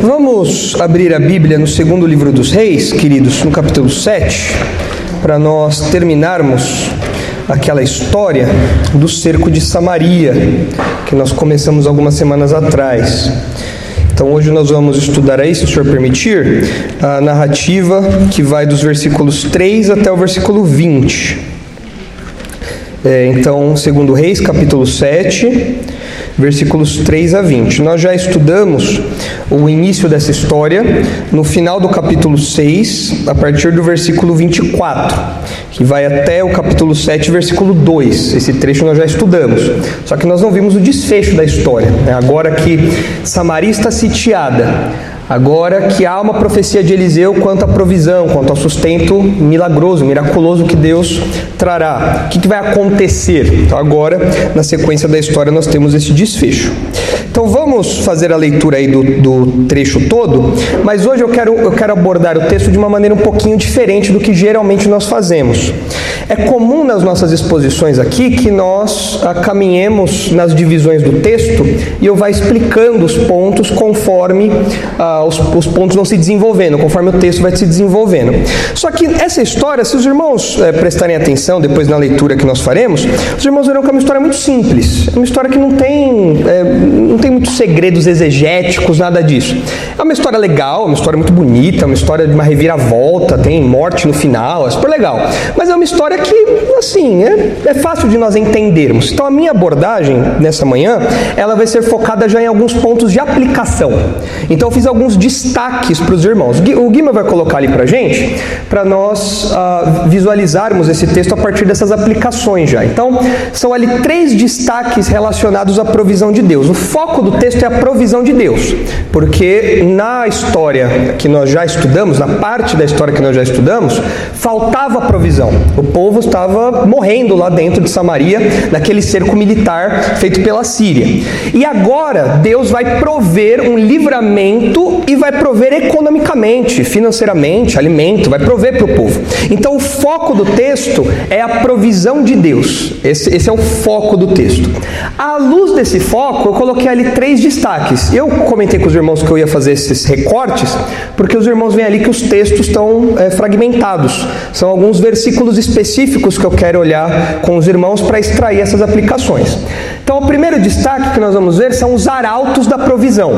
Vamos abrir a Bíblia no segundo livro dos Reis, queridos, no capítulo 7, para nós terminarmos aquela história do cerco de Samaria, que nós começamos algumas semanas atrás. Então hoje nós vamos estudar aí, se o senhor permitir, a narrativa que vai dos versículos 3 até o versículo 20. É, então, segundo Reis, capítulo 7, versículos 3 a 20. Nós já estudamos o início dessa história no final do capítulo 6, a partir do versículo 24, que vai até o capítulo 7, versículo 2. Esse trecho nós já estudamos. Só que nós não vimos o desfecho da história. Né? Agora que Samaria está sitiada, Agora que há uma profecia de Eliseu quanto à provisão, quanto ao sustento milagroso, miraculoso que Deus trará. O que, vai acontecer? Então, agora, na sequência da história, nós temos esse desfecho. Então vamos fazer a leitura aí do, do trecho todo, mas hoje eu quero, eu quero abordar o texto de uma maneira um pouquinho diferente do que geralmente nós fazemos. É comum nas nossas exposições aqui que nós ah, caminhemos nas divisões do texto e eu vá explicando os pontos conforme ah, os, os, pontos vão se desenvolvendo, conforme o texto vai se desenvolvendo. Só que essa história, se os irmãos eh, prestarem atenção depois na leitura que nós faremos, os irmãos verão que é uma história muito simples, é uma história que não tem, eh, não tem muitos segredos exegéticos, nada disso. É uma história legal, uma história muito bonita, uma história de uma reviravolta, tem morte no final, é super legal. Mas é uma história que, assim, é, é fácil de nós entendermos. Então a minha abordagem nessa manhã, ela vai ser focada já em alguns pontos de aplicação. Então eu fiz alguns destaques para os irmãos. O Guima vai colocar ali para gente, para nós uh, visualizarmos esse texto a partir dessas aplicações já. Então, são ali três destaques relacionados à provisão de Deus. O foco do texto é a provisão de Deus, porque na história que nós já estudamos, na parte da história que nós já estudamos, faltava provisão. O povo estava morrendo lá dentro de Samaria, naquele cerco militar feito pela Síria. E agora Deus vai prover um livramento e vai prover economicamente, financeiramente, alimento, vai prover para o povo. Então o foco do texto é a provisão de Deus. Esse, esse é o foco do texto. À luz desse foco, eu coloquei ali três destaques. Eu comentei com os irmãos que eu ia fazer esses recortes, porque os irmãos veem ali que os textos estão é, fragmentados. São alguns versículos específicos que eu quero olhar com os irmãos para extrair essas aplicações. Então, o primeiro destaque que nós vamos ver são os arautos da provisão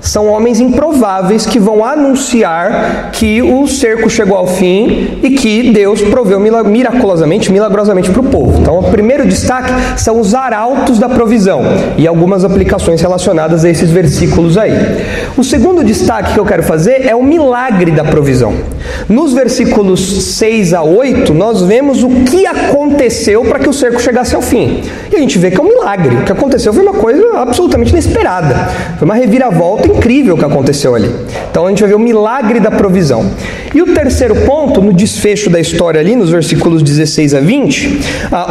são homens improváveis que vão anunciar que o cerco chegou ao fim e que Deus proveu miraculosamente, milagrosamente para o povo. Então, o primeiro destaque são os arautos da provisão e algumas aplicações relacionadas a esses versículos aí. O segundo destaque que eu quero fazer é o milagre da provisão. Nos versículos 6 a 8, nós vemos o que aconteceu para que o cerco chegasse ao fim. E a gente vê que é um milagre. O que aconteceu foi uma coisa absolutamente inesperada. Foi uma reviravolta incrível que aconteceu ali. Então a gente vai ver o milagre da provisão. E o terceiro ponto, no desfecho da história ali, nos versículos 16 a 20,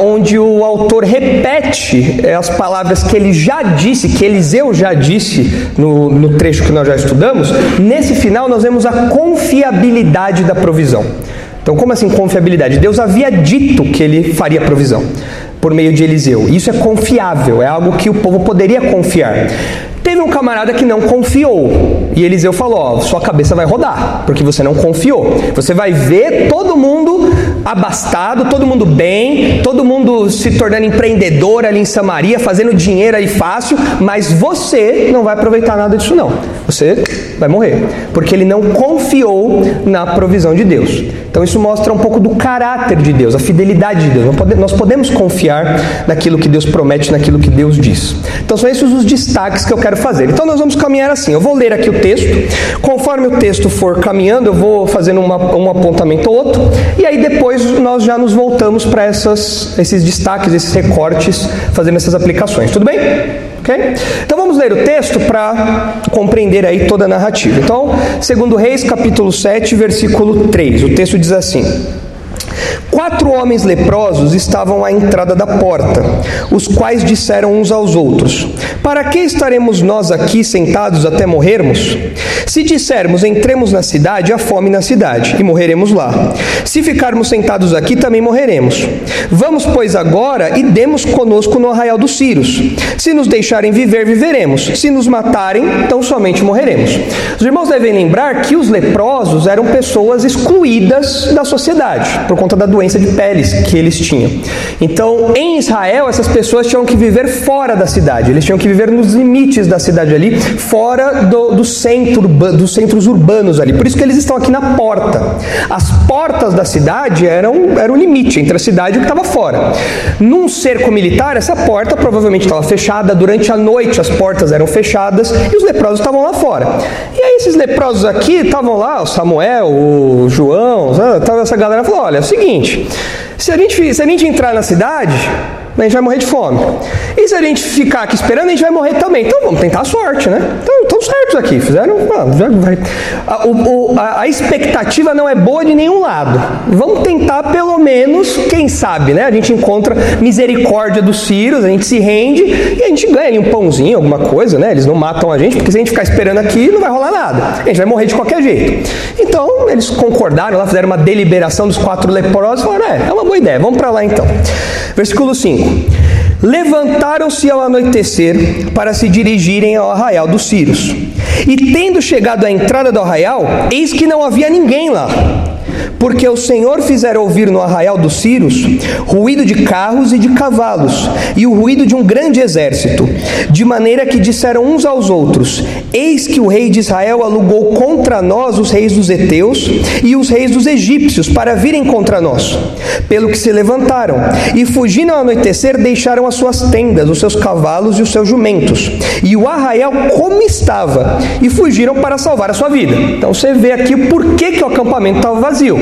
onde o autor repete é, as palavras que ele já disse, que Eliseu já disse no, no trecho que nós já estudamos, nesse final nós vemos a confiabilidade da provisão. Então, como assim confiabilidade? Deus havia dito que ele faria provisão por meio de Eliseu. Isso é confiável, é algo que o povo poderia confiar. Teve um camarada que não confiou. E Eliseu falou: ó, sua cabeça vai rodar, porque você não confiou. Você vai ver todo mundo abastado, todo mundo bem, todo mundo se tornando empreendedor ali em Samaria, fazendo dinheiro aí fácil, mas você não vai aproveitar nada disso não. Você vai morrer, porque ele não confiou na provisão de Deus. Então isso mostra um pouco do caráter de Deus, a fidelidade de Deus. Nós podemos confiar naquilo que Deus promete, naquilo que Deus diz. Então são esses os destaques que eu quero fazer. Então nós vamos caminhar assim. Eu vou ler aqui o texto. Conforme o texto for caminhando, eu vou fazendo uma, um apontamento ou outro. E aí depois nós já nos voltamos para esses destaques, esses recortes, fazendo essas aplicações. Tudo bem? Ok? Então vamos ler o texto para compreender aí toda a narrativa. Então, segundo Reis, capítulo 7, versículo 3. O texto diz assim: quatro homens leprosos estavam à entrada da porta, os quais disseram uns aos outros: Para que estaremos nós aqui sentados até morrermos? Se dissermos entremos na cidade, há fome na cidade, e morreremos lá. Se ficarmos sentados aqui, também morreremos. Vamos, pois, agora e demos conosco no arraial dos Círios. Se nos deixarem viver, viveremos. Se nos matarem, então somente morreremos. Os irmãos devem lembrar que os leprosos eram pessoas excluídas da sociedade, por conta da doença de peles que eles tinham. Então, em Israel, essas pessoas tinham que viver fora da cidade, eles tinham que viver nos limites da cidade ali, fora do, do centro, dos centros urbanos ali. Por isso que eles estão aqui na porta. As portas da cidade eram, eram o limite entre a cidade e o que estava fora. Num cerco militar, essa porta provavelmente estava fechada, durante a noite as portas eram fechadas e os leprosos estavam lá fora. E aí esses leprosos aqui estavam lá, o Samuel, o João, essa galera falou: olha, o seguinte, se a gente, se a gente entrar na cidade, a gente vai morrer de fome. E se a gente ficar aqui esperando, a gente vai morrer também. Então vamos tentar a sorte, né? Então estão certos aqui, fizeram. A, o, a, a, expectativa não é boa de nenhum lado. Vamos tentar pelo menos, quem sabe, né? A gente encontra misericórdia dos Círios, a gente se rende e a gente ganha ali um pãozinho, alguma coisa, né? Eles não matam a gente, porque se a gente ficar esperando aqui, não vai rolar nada. A gente vai morrer de qualquer jeito. Então eles concordaram lá, fizeram uma deliberação dos quatro leprosos e falaram: é, é uma boa ideia, vamos para lá então. Versículo 5. Levantaram-se ao anoitecer para se dirigirem ao arraial dos Círios. E tendo chegado à entrada do arraial, eis que não havia ninguém lá porque o Senhor fizera ouvir no arraial dos Círios ruído de carros e de cavalos, e o ruído de um grande exército, de maneira que disseram uns aos outros: Eis que o rei de Israel alugou contra nós os reis dos heteus e os reis dos egípcios para virem contra nós. Pelo que se levantaram e fugindo ao anoitecer deixaram as suas tendas, os seus cavalos e os seus jumentos, e o arraial como estava, e fugiram para salvar a sua vida. Então você vê aqui por que, que o acampamento estava vazio.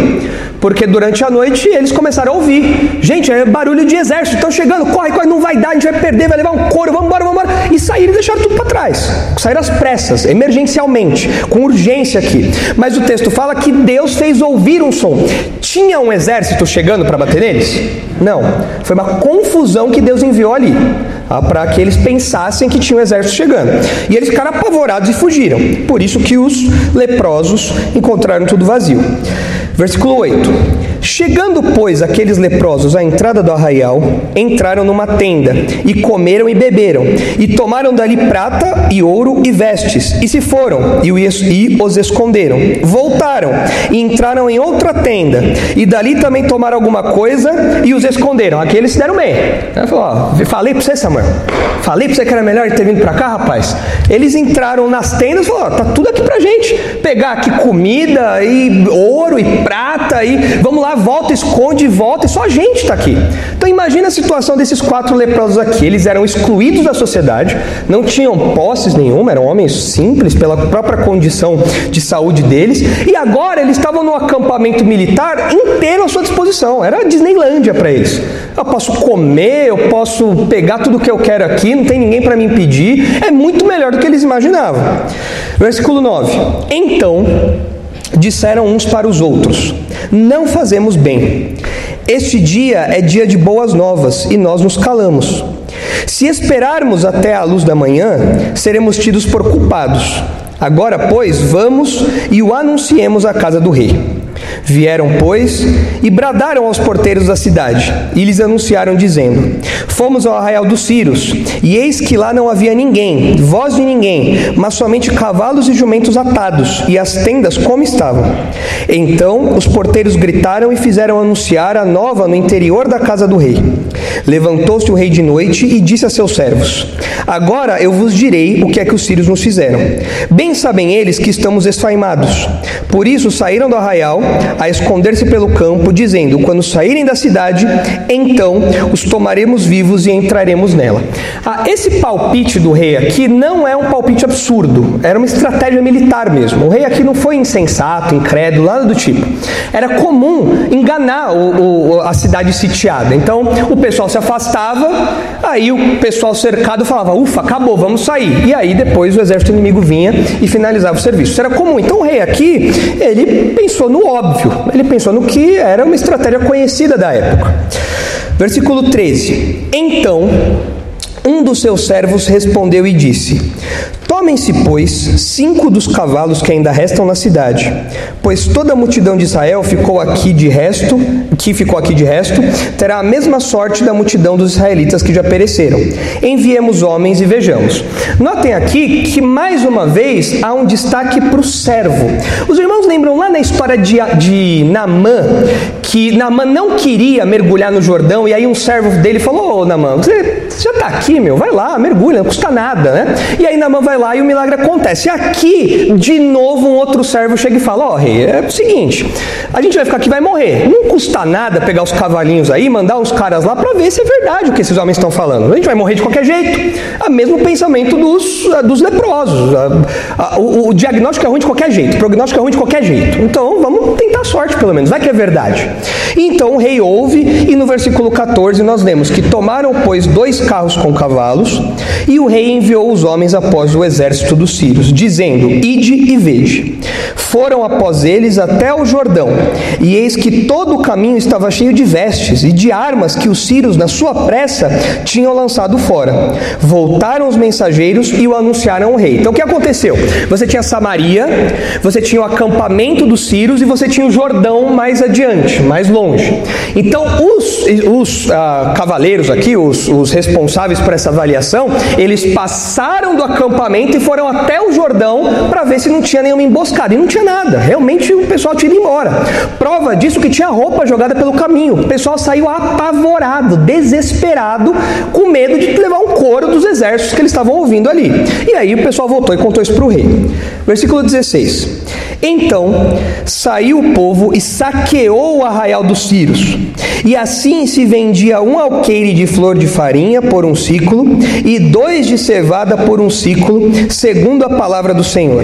Porque durante a noite eles começaram a ouvir: gente, é barulho de exército, estão chegando, corre, corre, não vai dar, a gente vai perder, vai levar um couro, vamos embora, vamos embora. E saíram e deixaram tudo para trás. Saíram às pressas, emergencialmente, com urgência aqui. Mas o texto fala que Deus fez ouvir um som. Tinha um exército chegando para bater neles? Não. Foi uma confusão que Deus enviou ali ah, para que eles pensassem que tinha um exército chegando. E eles ficaram apavorados e fugiram. Por isso que os leprosos encontraram tudo vazio. Versículo 8. Chegando, pois, aqueles leprosos à entrada do arraial, entraram numa tenda, e comeram e beberam, e tomaram dali prata e ouro e vestes, e se foram, e os esconderam. Voltaram, e entraram em outra tenda, e dali também tomaram alguma coisa, e os esconderam. Aqui eles se deram bem. Falou, ó, falei para você, Samuel, falei para você que era melhor ter vindo para cá, rapaz. Eles entraram nas tendas e falaram, ó, tá tudo aqui pra gente. Pegar aqui comida, e ouro, e prata, e vamos lá, volta, esconde, volta, e só a gente está aqui. Então imagina a situação desses quatro leprosos aqui. Eles eram excluídos da sociedade, não tinham posses nenhuma, eram homens simples pela própria condição de saúde deles, e agora eles estavam no acampamento militar inteiro à sua disposição. Era a Disneylândia para eles. Eu posso comer, eu posso pegar tudo que eu quero aqui, não tem ninguém para me impedir. É muito melhor do que eles imaginavam. Versículo 9. Então disseram uns para os outros: Não fazemos bem. Este dia é dia de boas novas e nós nos calamos. Se esperarmos até a luz da manhã, seremos tidos por culpados. Agora, pois, vamos e o anunciemos à casa do rei. Vieram, pois, e bradaram aos porteiros da cidade, e lhes anunciaram, dizendo: Fomos ao arraial dos Círios, e eis que lá não havia ninguém, voz de ninguém, mas somente cavalos e jumentos atados, e as tendas como estavam. Então os porteiros gritaram e fizeram anunciar a nova no interior da casa do rei. Levantou-se o rei de noite e disse a seus servos: Agora eu vos direi o que é que os sírios nos fizeram. Bem sabem eles que estamos esfaimados. Por isso saíram do arraial a esconder-se pelo campo, dizendo: Quando saírem da cidade, então os tomaremos vivos e entraremos nela. Ah, esse palpite do rei aqui não é um palpite absurdo, era uma estratégia militar mesmo. O rei aqui não foi insensato, incrédulo, nada do tipo. Era comum enganar o, o, a cidade sitiada. Então o pessoal se se afastava, aí o pessoal cercado falava: ufa, acabou, vamos sair. E aí depois o exército inimigo vinha e finalizava o serviço. Isso era comum. Então o rei aqui, ele pensou no óbvio, ele pensou no que era uma estratégia conhecida da época. Versículo 13: Então um dos seus servos respondeu e disse: Tomem-se, pois, cinco dos cavalos que ainda restam na cidade, pois toda a multidão de Israel ficou aqui de resto, que ficou aqui de resto, terá a mesma sorte da multidão dos israelitas que já pereceram. Enviemos homens e vejamos. Notem aqui que mais uma vez há um destaque para o servo. Os irmãos lembram lá na história de, de Namã, que Namã não queria mergulhar no Jordão, e aí um servo dele falou: Ô Namã, você já está aqui, meu, vai lá, mergulha, não custa nada, né? E aí Namã vai lá e o milagre acontece. Aqui, de novo, um outro servo chega e fala: Ó, oh, rei, é o seguinte, a gente vai ficar aqui vai morrer. Não custa nada pegar os cavalinhos aí, mandar uns caras lá para ver se é verdade o que esses homens estão falando. A gente vai morrer de qualquer jeito. O mesmo pensamento dos, dos leprosos. o, o, diagnóstico é ruim de qualquer jeito, o prognóstico é ruim de qualquer jeito. Então vamos tentar sorte, pelo menos, vai que é verdade. Então o rei ouve, e no versículo 14 nós lemos que tomaram, pois, dois carros com cavalos, e o rei enviou os homens após o exército dos sírios, dizendo: Ide e vede. Foram após eles até o Jordão, e eis que todo o caminho estava cheio de vestes e de armas que os sírios, na sua pressa, tinham lançado fora. Voltaram os mensageiros e o anunciaram ao rei. Então o que aconteceu? Você tinha Samaria, você tinha o acampamento dos sírios e você tinha o Jordão mais adiante, mais longe. Então os, os ah, cavaleiros aqui, os, os responsáveis por essa avaliação, eles passaram do acampamento e foram até o Jordão para ver se não tinha nenhuma emboscada. E não tinha nada. Realmente o pessoal tinha ido embora. Prova disso que tinha roupa jogada pelo caminho. O pessoal saiu apavorado, desesperado, com medo de levar um coro dos exércitos que eles estavam ouvindo ali. E aí o pessoal voltou e contou isso para o rei. Versículo 16. Então saiu o povo e saqueou o arraial dos Círios. E assim se vendia um alqueire de flor de farinha por um ciclo e dois de cevada por um ciclo, segundo a palavra do Senhor.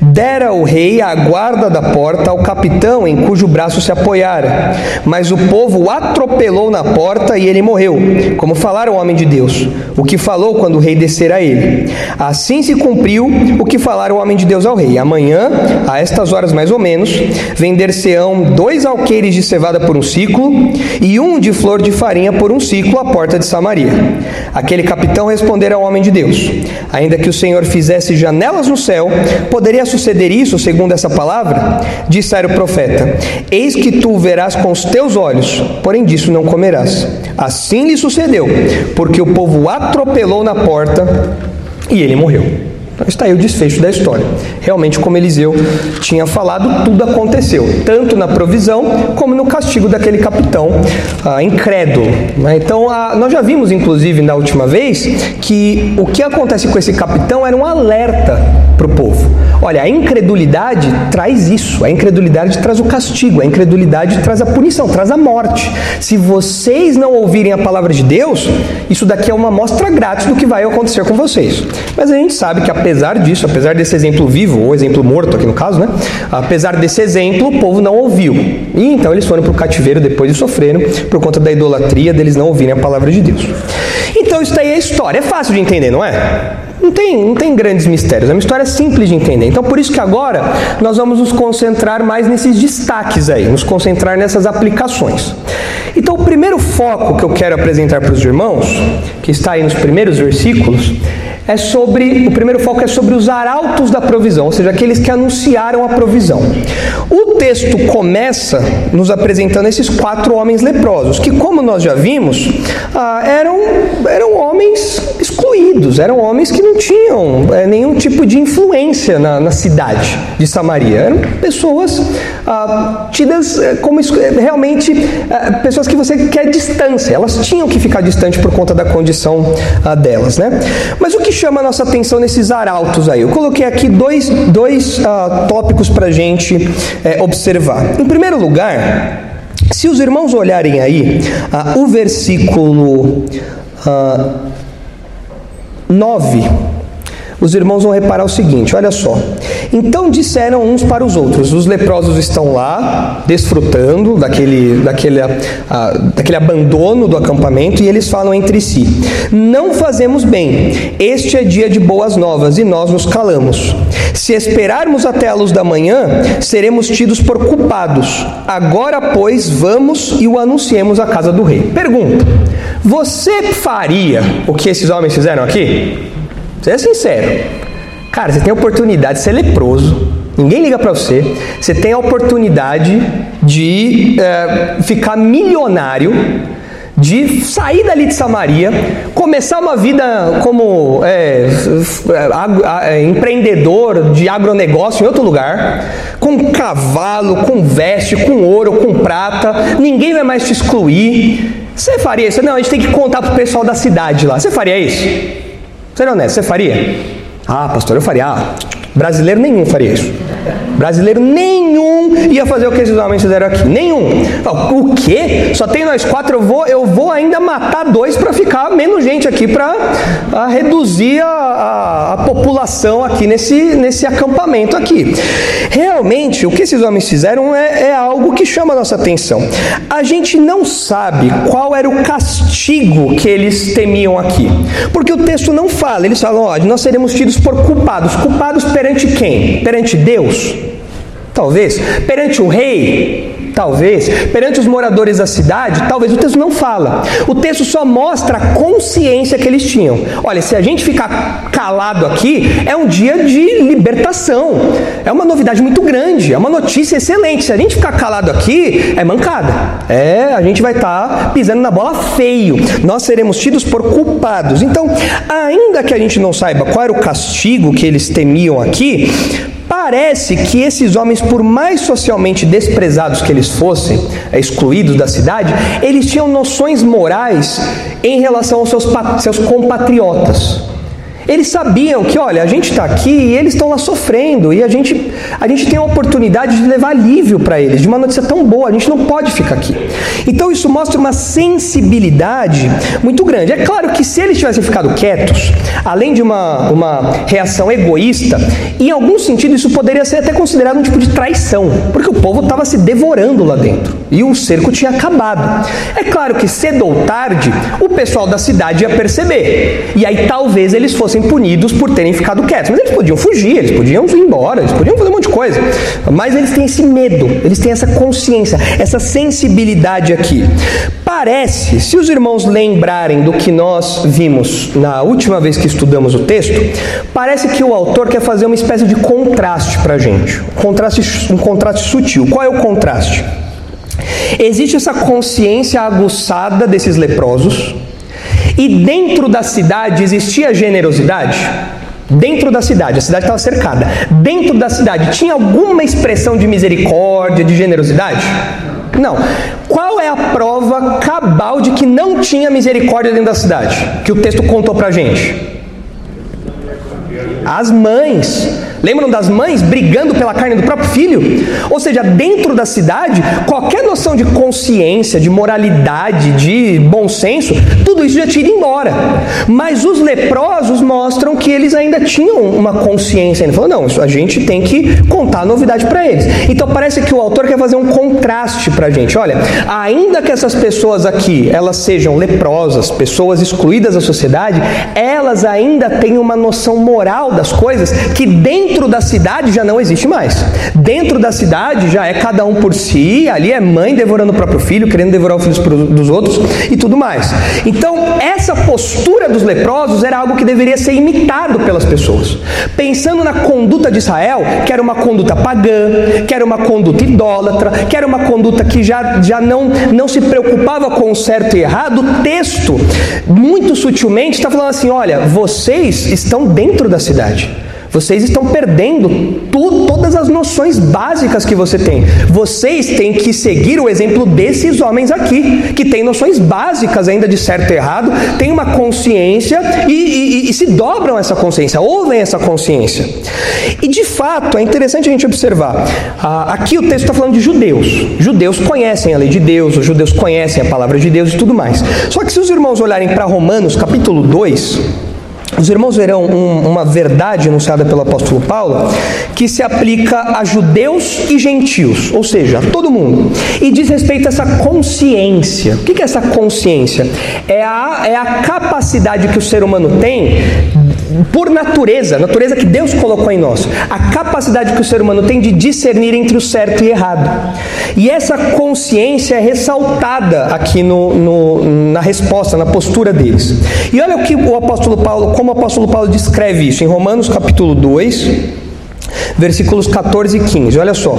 Dera o rei a guarda da porta ao capitão em cujo braço se apoiara. Mas o povo o atropelou na porta e ele morreu, como falaram o homem de Deus, o que falou quando o rei descer a ele. Assim se cumpriu o que falaram o homem de Deus ao rei. Amanhã, a estas horas mais ou menos, vender-se-ão dois alqueires de cevada por um ciclo e um de flor de farinha por um ciclo à porta de Samaria. Aquele capitão respondera ao homem de Deus: Ainda que o Senhor fizesse janelas no céu, poderia suceder isso, segundo essa palavra? Dissera o profeta: Eis que tu verás com os teus olhos, porém disso não comerás. Assim lhe sucedeu, porque o povo atropelou na porta e ele morreu. Então está aí o desfecho da história. Realmente, como Eliseu tinha falado, tudo aconteceu, tanto na provisão como no castigo daquele capitão ah, incrédulo. Né? Então, ah, nós já vimos, inclusive, na última vez, que o que acontece com esse capitão era um alerta para o povo. Olha, a incredulidade traz isso, a incredulidade traz o castigo, a incredulidade traz a punição, traz a morte. Se vocês não ouvirem a palavra de Deus, isso daqui é uma amostra grátis do que vai acontecer com vocês. Mas a gente sabe que a apesar disso, apesar desse exemplo vivo, ou exemplo morto aqui no caso, né? Apesar desse exemplo, o povo não ouviu. E então eles foram para o cativeiro depois e sofreram por conta da idolatria deles não ouvirem a palavra de Deus. Então isso daí é história. É fácil de entender, não é? Não tem, não tem grandes mistérios, é uma história simples de entender. Então, por isso que agora nós vamos nos concentrar mais nesses destaques aí, nos concentrar nessas aplicações. Então, o primeiro foco que eu quero apresentar para os irmãos, que está aí nos primeiros versículos, é sobre, o primeiro foco é sobre os arautos da provisão, ou seja, aqueles que anunciaram a provisão. O texto começa nos apresentando esses quatro homens leprosos, que, como nós já vimos, ah, eram, eram homens excluídos, eram homens que não tinham é, nenhum tipo de influência na, na, cidade de Samaria. Eram pessoas ah, tidas eh, como eh, realmente pessoas que você quer distância, elas tinham que ficar distante por conta da condição ah, delas. Né? Mas o que chama a nossa atenção nesses arautos aí? Eu coloquei aqui dois, dois uh, tópicos para a gente é, observar. Em primeiro lugar, se os irmãos olharem aí uh, o versículo uh, 9, os irmãos vão reparar o seguinte: olha só. Então disseram uns para os outros: os leprosos estão lá, desfrutando daquele, daquele, daquele abandono do acampamento, e eles falam entre si: Não fazemos bem, este é dia de boas novas e nós nos calamos. Se esperarmos até a luz da manhã, seremos tidos por culpados. Agora, pois, vamos e o anunciemos à casa do rei. Pergunta: Você faria o que esses homens fizeram aqui? Seja sincero. Cara, você tem a oportunidade de ser leproso, ninguém liga para você, você tem a oportunidade de é, ficar milionário, de sair dali de Samaria, começar uma vida como é, é, empreendedor de agronegócio em outro lugar, com cavalo, com veste, com ouro, com prata, ninguém vai mais te excluir. Você faria isso? Não, a gente tem que contar pro pessoal da cidade lá. Você faria isso? Seja honesto, você faria? Ah, pastor, eu faria. Ah, brasileiro nenhum faria isso. Brasileiro nenhum ia fazer o que esses homens fizeram aqui. Nenhum. O quê? Só tem nós quatro, eu vou, eu vou ainda matar dois para ficar menos gente aqui para reduzir a, a, a, população aqui nesse, nesse acampamento aqui. Realmente, o que esses homens fizeram é, é algo que chama a nossa atenção. A gente não sabe qual era o castigo que eles temiam aqui. Porque o texto não fala. Eles falam, ó, nós seremos tidos por culpados. Culpados perante quem? Perante Deus? Talvez. Perante o rei? Talvez. Perante os moradores da cidade? Talvez. O texto não fala. O texto só mostra a consciência que eles tinham. Olha, se a gente ficar calado aqui, é um dia de libertação. É uma novidade muito grande. É uma notícia excelente. Se a gente ficar calado aqui, é mancada. É, a gente vai estar tá pisando na bola feio. Nós seremos tidos por culpados. Então, ainda que a gente não saiba qual era o castigo que eles temiam aqui, Parece que esses homens, por mais socialmente desprezados que eles fossem, excluídos da cidade, eles tinham noções morais em relação aos seus, seus compatriotas. Eles sabiam que, olha, a gente está aqui e eles estão lá sofrendo e a gente, a gente tem a oportunidade de levar alívio para eles, de uma notícia tão boa, a gente não pode ficar aqui. Então isso mostra uma sensibilidade muito grande. É claro que se eles tivessem ficado quietos, além de uma, uma reação egoísta, em algum sentido isso poderia ser até considerado um tipo de traição, porque o povo estava se devorando lá dentro e o cerco tinha acabado. É claro que cedo ou tarde o pessoal da cidade ia perceber e aí talvez eles fossem punidos por terem ficado quietos. Mas eles podiam fugir, eles podiam ir embora, eles podiam fazer um monte de coisa. Mas eles têm esse medo, eles têm essa consciência, essa sensibilidade aqui. Parece, se os irmãos lembrarem do que nós vimos na última vez que estudamos o texto, parece que o autor quer fazer uma espécie de contraste para a gente. Um contraste, um contraste sutil. Qual é o contraste? Existe essa consciência aguçada desses leprosos, e dentro da cidade existia generosidade? Dentro da cidade, a cidade estava cercada. Dentro da cidade tinha alguma expressão de misericórdia, de generosidade? Não. Qual é a prova cabal de que não tinha misericórdia dentro da cidade? Que o texto contou pra gente? As mães Lembram das mães brigando pela carne do próprio filho? Ou seja, dentro da cidade, qualquer noção de consciência, de moralidade, de bom senso, tudo isso já ido embora. Mas os leprosos mostram que eles ainda tinham uma consciência. Ele falou: não, a gente tem que contar a novidade para eles. Então parece que o autor quer fazer um contraste para a gente. Olha, ainda que essas pessoas aqui elas sejam leprosas, pessoas excluídas da sociedade, elas ainda têm uma noção moral das coisas que dentro Dentro da cidade já não existe mais. Dentro da cidade já é cada um por si, ali é mãe devorando o próprio filho, querendo devorar os filhos dos outros e tudo mais. Então, essa postura dos leprosos era algo que deveria ser imitado pelas pessoas. Pensando na conduta de Israel, que era uma conduta pagã, que era uma conduta idólatra, que era uma conduta que já, já não, não se preocupava com o certo e errado, o texto, muito sutilmente, está falando assim: olha, vocês estão dentro da cidade. Vocês estão perdendo tu, todas as noções básicas que você tem. Vocês têm que seguir o exemplo desses homens aqui, que têm noções básicas ainda de certo e errado, têm uma consciência e, e, e se dobram essa consciência, ouvem essa consciência. E de fato, é interessante a gente observar. Ah, aqui o texto está falando de judeus. Judeus conhecem a lei de Deus, os judeus conhecem a palavra de Deus e tudo mais. Só que se os irmãos olharem para Romanos capítulo 2, os irmãos verão um, uma verdade anunciada pelo apóstolo Paulo que se aplica a judeus e gentios, ou seja, a todo mundo, e diz respeito a essa consciência. O que é essa consciência? É a, é a capacidade que o ser humano tem por natureza, natureza que Deus colocou em nós, a capacidade que o ser humano tem de discernir entre o certo e errado. E essa consciência é ressaltada aqui no, no, na resposta, na postura deles. E olha o que o apóstolo Paulo, como o apóstolo Paulo descreve isso em Romanos capítulo 2, versículos 14 e 15. Olha só.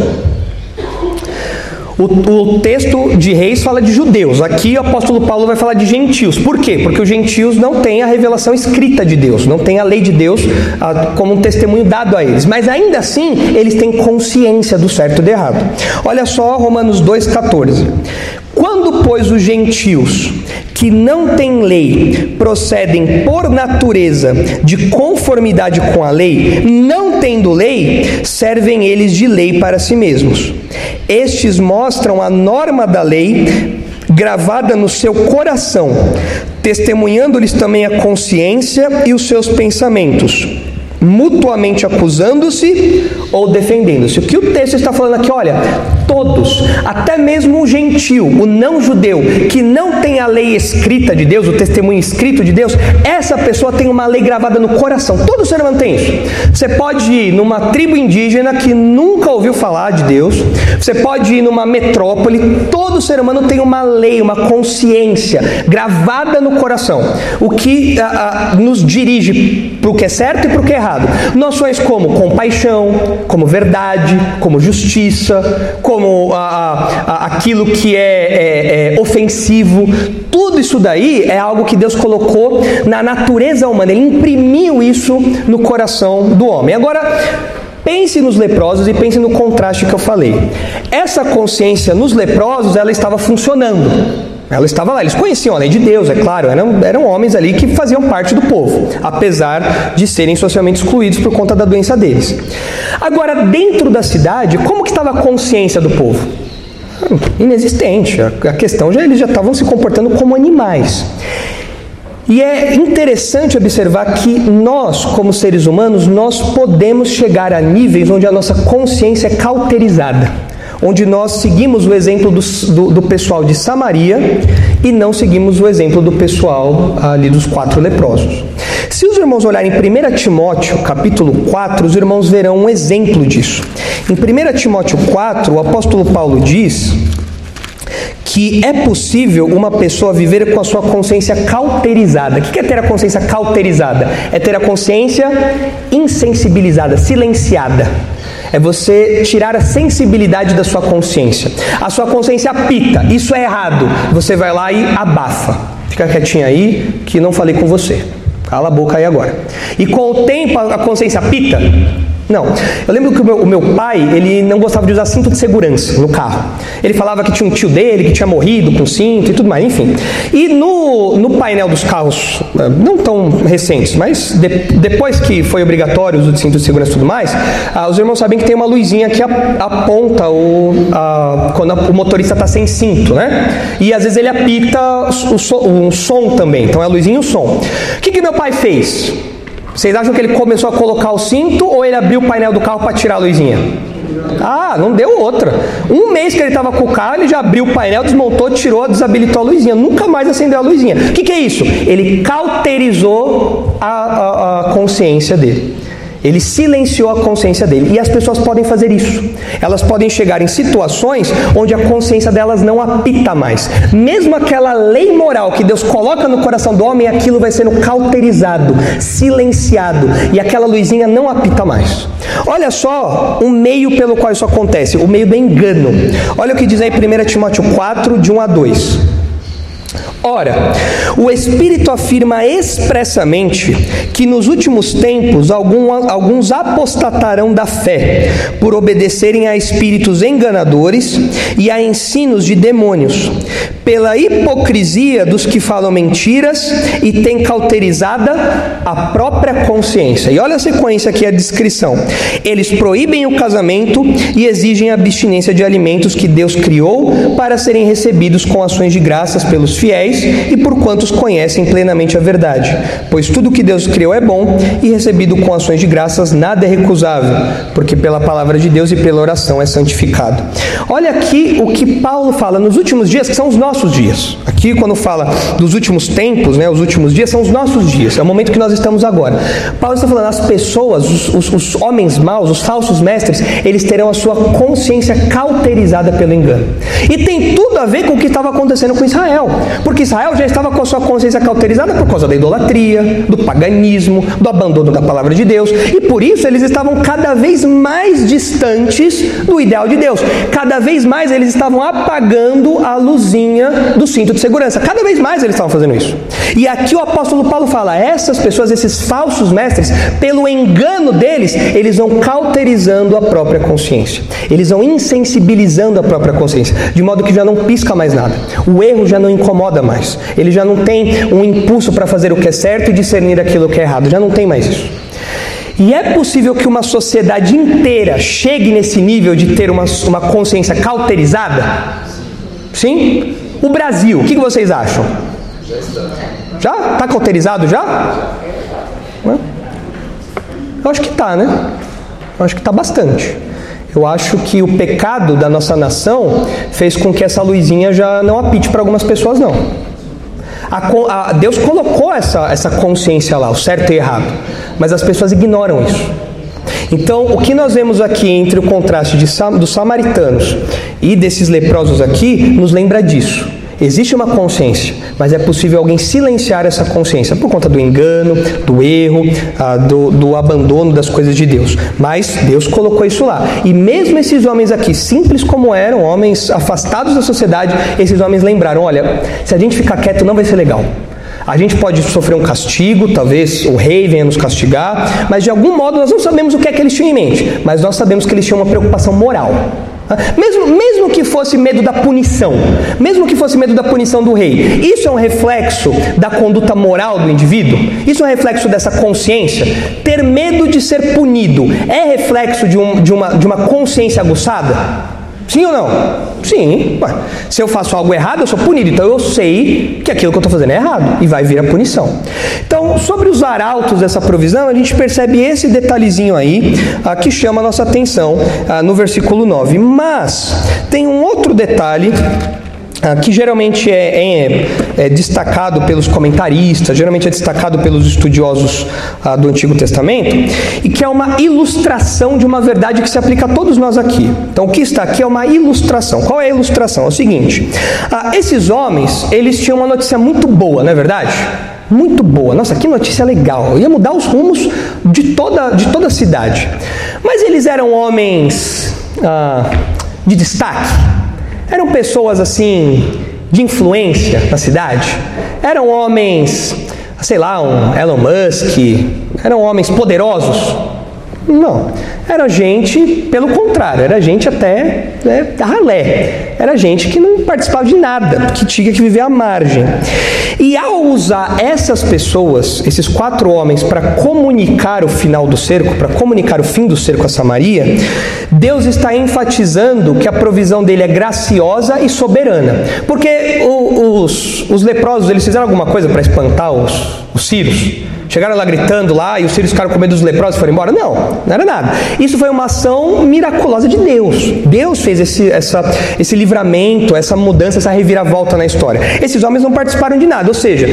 O, o, texto de Reis fala de judeus. Aqui o apóstolo Paulo vai falar de gentios. Por quê? Porque os gentios não têm a revelação escrita de Deus, não têm a lei de Deus a, como um testemunho dado a eles. Mas ainda assim, eles têm consciência do certo e do errado. Olha só Romanos 2,14. Quando, pois, os gentios que não têm lei procedem por natureza de conformidade com a lei, não tendo lei, servem eles de lei para si mesmos. Estes mostram a norma da lei gravada no seu coração, testemunhando-lhes também a consciência e os seus pensamentos mutuamente acusando-se ou defendendo-se. O que o texto está falando aqui, olha, todos, até mesmo o gentil, o não judeu, que não tem a lei escrita de Deus, o testemunho escrito de Deus, essa pessoa tem uma lei gravada no coração. Todo ser humano tem isso. Você pode ir numa tribo indígena que nunca ouviu falar de Deus, você pode ir numa metrópole, todo ser humano tem uma lei, uma consciência gravada no coração, o que a, a, nos dirige para o que é certo e para o que é errado. Noções como compaixão, como verdade, como justiça, como a, a, aquilo que é, é, é ofensivo, tudo isso daí é algo que Deus colocou na natureza humana, Ele imprimiu isso no coração do homem. Agora, Pense nos leprosos e pense no contraste que eu falei. Essa consciência nos leprosos, ela estava funcionando. Ela estava lá, eles conheciam a lei de Deus, é claro, eram, eram homens ali que faziam parte do povo, apesar de serem socialmente excluídos por conta da doença deles. Agora, dentro da cidade, como que estava a consciência do povo? Inexistente. A questão já eles já estavam se comportando como animais. E é interessante observar que nós, como seres humanos, nós podemos chegar a níveis onde a nossa consciência é cauterizada onde nós seguimos o exemplo do, do, do, pessoal de Samaria e não seguimos o exemplo do pessoal ali dos quatro leprosos. Se os irmãos olharem em 1 Timóteo, capítulo 4, os irmãos verão um exemplo disso. Em 1 Timóteo 4, o apóstolo Paulo diz que é possível uma pessoa viver com a sua consciência cauterizada. O que é ter a consciência cauterizada? É ter a consciência insensibilizada, silenciada. É você tirar a sensibilidade da sua consciência. A sua consciência apita, isso é errado. Você vai lá e abafa. Fica quietinho aí que não falei com você. Cala a boca aí agora. E com o tempo a consciência apita, não. Eu lembro que o meu, o meu, pai, ele não gostava de usar cinto de segurança no carro. Ele falava que tinha um tio dele que tinha morrido com cinto e tudo mais, enfim. E no, no painel dos carros, eh, não tão recentes, mas de, depois que foi obrigatório o uso de cinto de segurança e tudo mais, ah, os irmãos sabem que tem uma luzinha que aponta o, a, quando a, o motorista está sem cinto, né? E às vezes ele apita o, o, o som também. Então é a luzinha e o som. O que, que meu pai fez? Vocês acham que ele começou a colocar o cinto ou ele abriu o painel do carro para tirar a luzinha? Ah, não deu outra. Um mês que ele estava com o carro, ele já abriu o painel, desmontou, tirou, desabilitou a luzinha. Nunca mais acendeu a luzinha. O que, que é isso? Ele cauterizou a, a, a consciência dele. Ele silenciou a consciência dele. E as pessoas podem fazer isso. Elas podem chegar em situações onde a consciência delas não apita mais. Mesmo aquela lei moral que Deus coloca no coração do homem, aquilo vai sendo cauterizado, silenciado. E aquela luzinha não apita mais. Olha só um meio pelo qual isso acontece: o meio do engano. Olha o que diz aí 1 Timóteo 4, de 1 a 2. Ora, o Espírito afirma expressamente que nos últimos tempos alguns apostatarão da fé, por obedecerem a espíritos enganadores e a ensinos de demônios, pela hipocrisia dos que falam mentiras e têm cauterizada a própria consciência. E olha a sequência aqui, a descrição. Eles proíbem o casamento e exigem abstinência de alimentos que Deus criou para serem recebidos com ações de graças pelos fiéis e por quantos conhecem plenamente a verdade. Pois tudo que Deus criou é bom e recebido com ações de graças nada é recusável, porque pela palavra de Deus e pela oração é santificado. Olha aqui o que Paulo fala nos últimos dias, que são os nossos dias. Aqui, quando fala dos últimos tempos, né, os últimos dias, são os nossos dias, é o momento que nós estamos agora. Paulo está falando, as pessoas, os, os, os homens maus, os falsos mestres, eles terão a sua consciência cauterizada pelo engano. E tem tudo a ver com o que estava acontecendo com Israel, porque Israel já estava com a sua consciência cauterizada por causa da idolatria, do paganismo, do abandono da palavra de Deus, e por isso eles estavam cada vez mais distantes do ideal de Deus. Cada vez mais eles estavam apagando a luzinha do cinto de segurança. Cada vez mais eles estavam fazendo isso. E aqui o apóstolo Paulo fala: essas pessoas, esses falsos mestres, pelo engano deles, eles vão cauterizando a própria consciência. Eles vão insensibilizando a própria consciência, de modo que já não pisca mais nada. O erro já não incomoda mais. Ele já não tem um impulso para fazer o que é certo e discernir aquilo que é errado. Já não tem mais isso. E é possível que uma sociedade inteira chegue nesse nível de ter uma, uma consciência cauterizada? Sim? O Brasil, o que vocês acham? Já está cauterizado já? Eu acho que está, né? Eu acho que está bastante. Eu acho que o pecado da nossa nação fez com que essa luzinha já não apite para algumas pessoas, não. A, a, Deus colocou essa, essa consciência lá, o certo e errado, mas as pessoas ignoram isso. Então, o que nós vemos aqui entre o contraste de, dos samaritanos e desses leprosos aqui, nos lembra disso. Existe uma consciência, mas é possível alguém silenciar essa consciência por conta do engano, do erro, ah, do, do, abandono das coisas de Deus. Mas Deus colocou isso lá. E mesmo esses homens aqui, simples como eram, homens afastados da sociedade, esses homens lembraram: olha, se a gente ficar quieto não vai ser legal. A gente pode sofrer um castigo, talvez o rei venha nos castigar, mas de algum modo nós não sabemos o que é que eles tinham em mente, mas nós sabemos que eles tinham uma preocupação moral. Mesmo, mesmo que fosse medo da punição, mesmo que fosse medo da punição do rei, isso é um reflexo da conduta moral do indivíduo? Isso é um reflexo dessa consciência? Ter medo de ser punido é reflexo de, um, de, uma, de uma consciência aguçada? Sim ou não? Sim. Ué, se eu faço algo errado, eu sou punido. Então eu sei que aquilo que eu estou fazendo é errado e vai vir a punição. Então, sobre os arautos dessa provisão, a gente percebe esse detalhezinho aí ah, que chama a nossa atenção ah, no versículo 9. Mas tem um outro detalhe que geralmente é, é, é, destacado pelos comentaristas, geralmente é destacado pelos estudiosos ah, do Antigo Testamento, e que é uma ilustração de uma verdade que se aplica a todos nós aqui. Então, o que está aqui é uma ilustração. Qual é a ilustração? É o seguinte: ah, esses homens, eles tinham uma notícia muito boa, não é verdade? Muito boa. Nossa, que notícia legal. Ia mudar os rumos de toda, de toda a cidade. Mas eles eram homens ah, de destaque eram pessoas assim de influência na cidade. Eram homens, sei lá, um Elon Musk, eram homens poderosos. Não, era gente, pelo contrário, era gente até né, ralé. Era gente que não participava de nada, que tinha que viver à margem. E ao usar essas pessoas, esses quatro homens, para comunicar o final do cerco, para comunicar o fim do cerco a Samaria, Deus está enfatizando que a provisão dele é graciosa e soberana. Porque os, os leprosos, eles fizeram alguma coisa para espantar os, os sírios? Chegaram lá gritando lá e os sírios ficaram com medo dos leprosos e foram embora? Não, não era nada. Isso foi uma ação miraculosa de Deus. Deus fez esse, essa, esse livramento, essa mudança, essa reviravolta na história. Esses homens não participaram de nada, ou seja,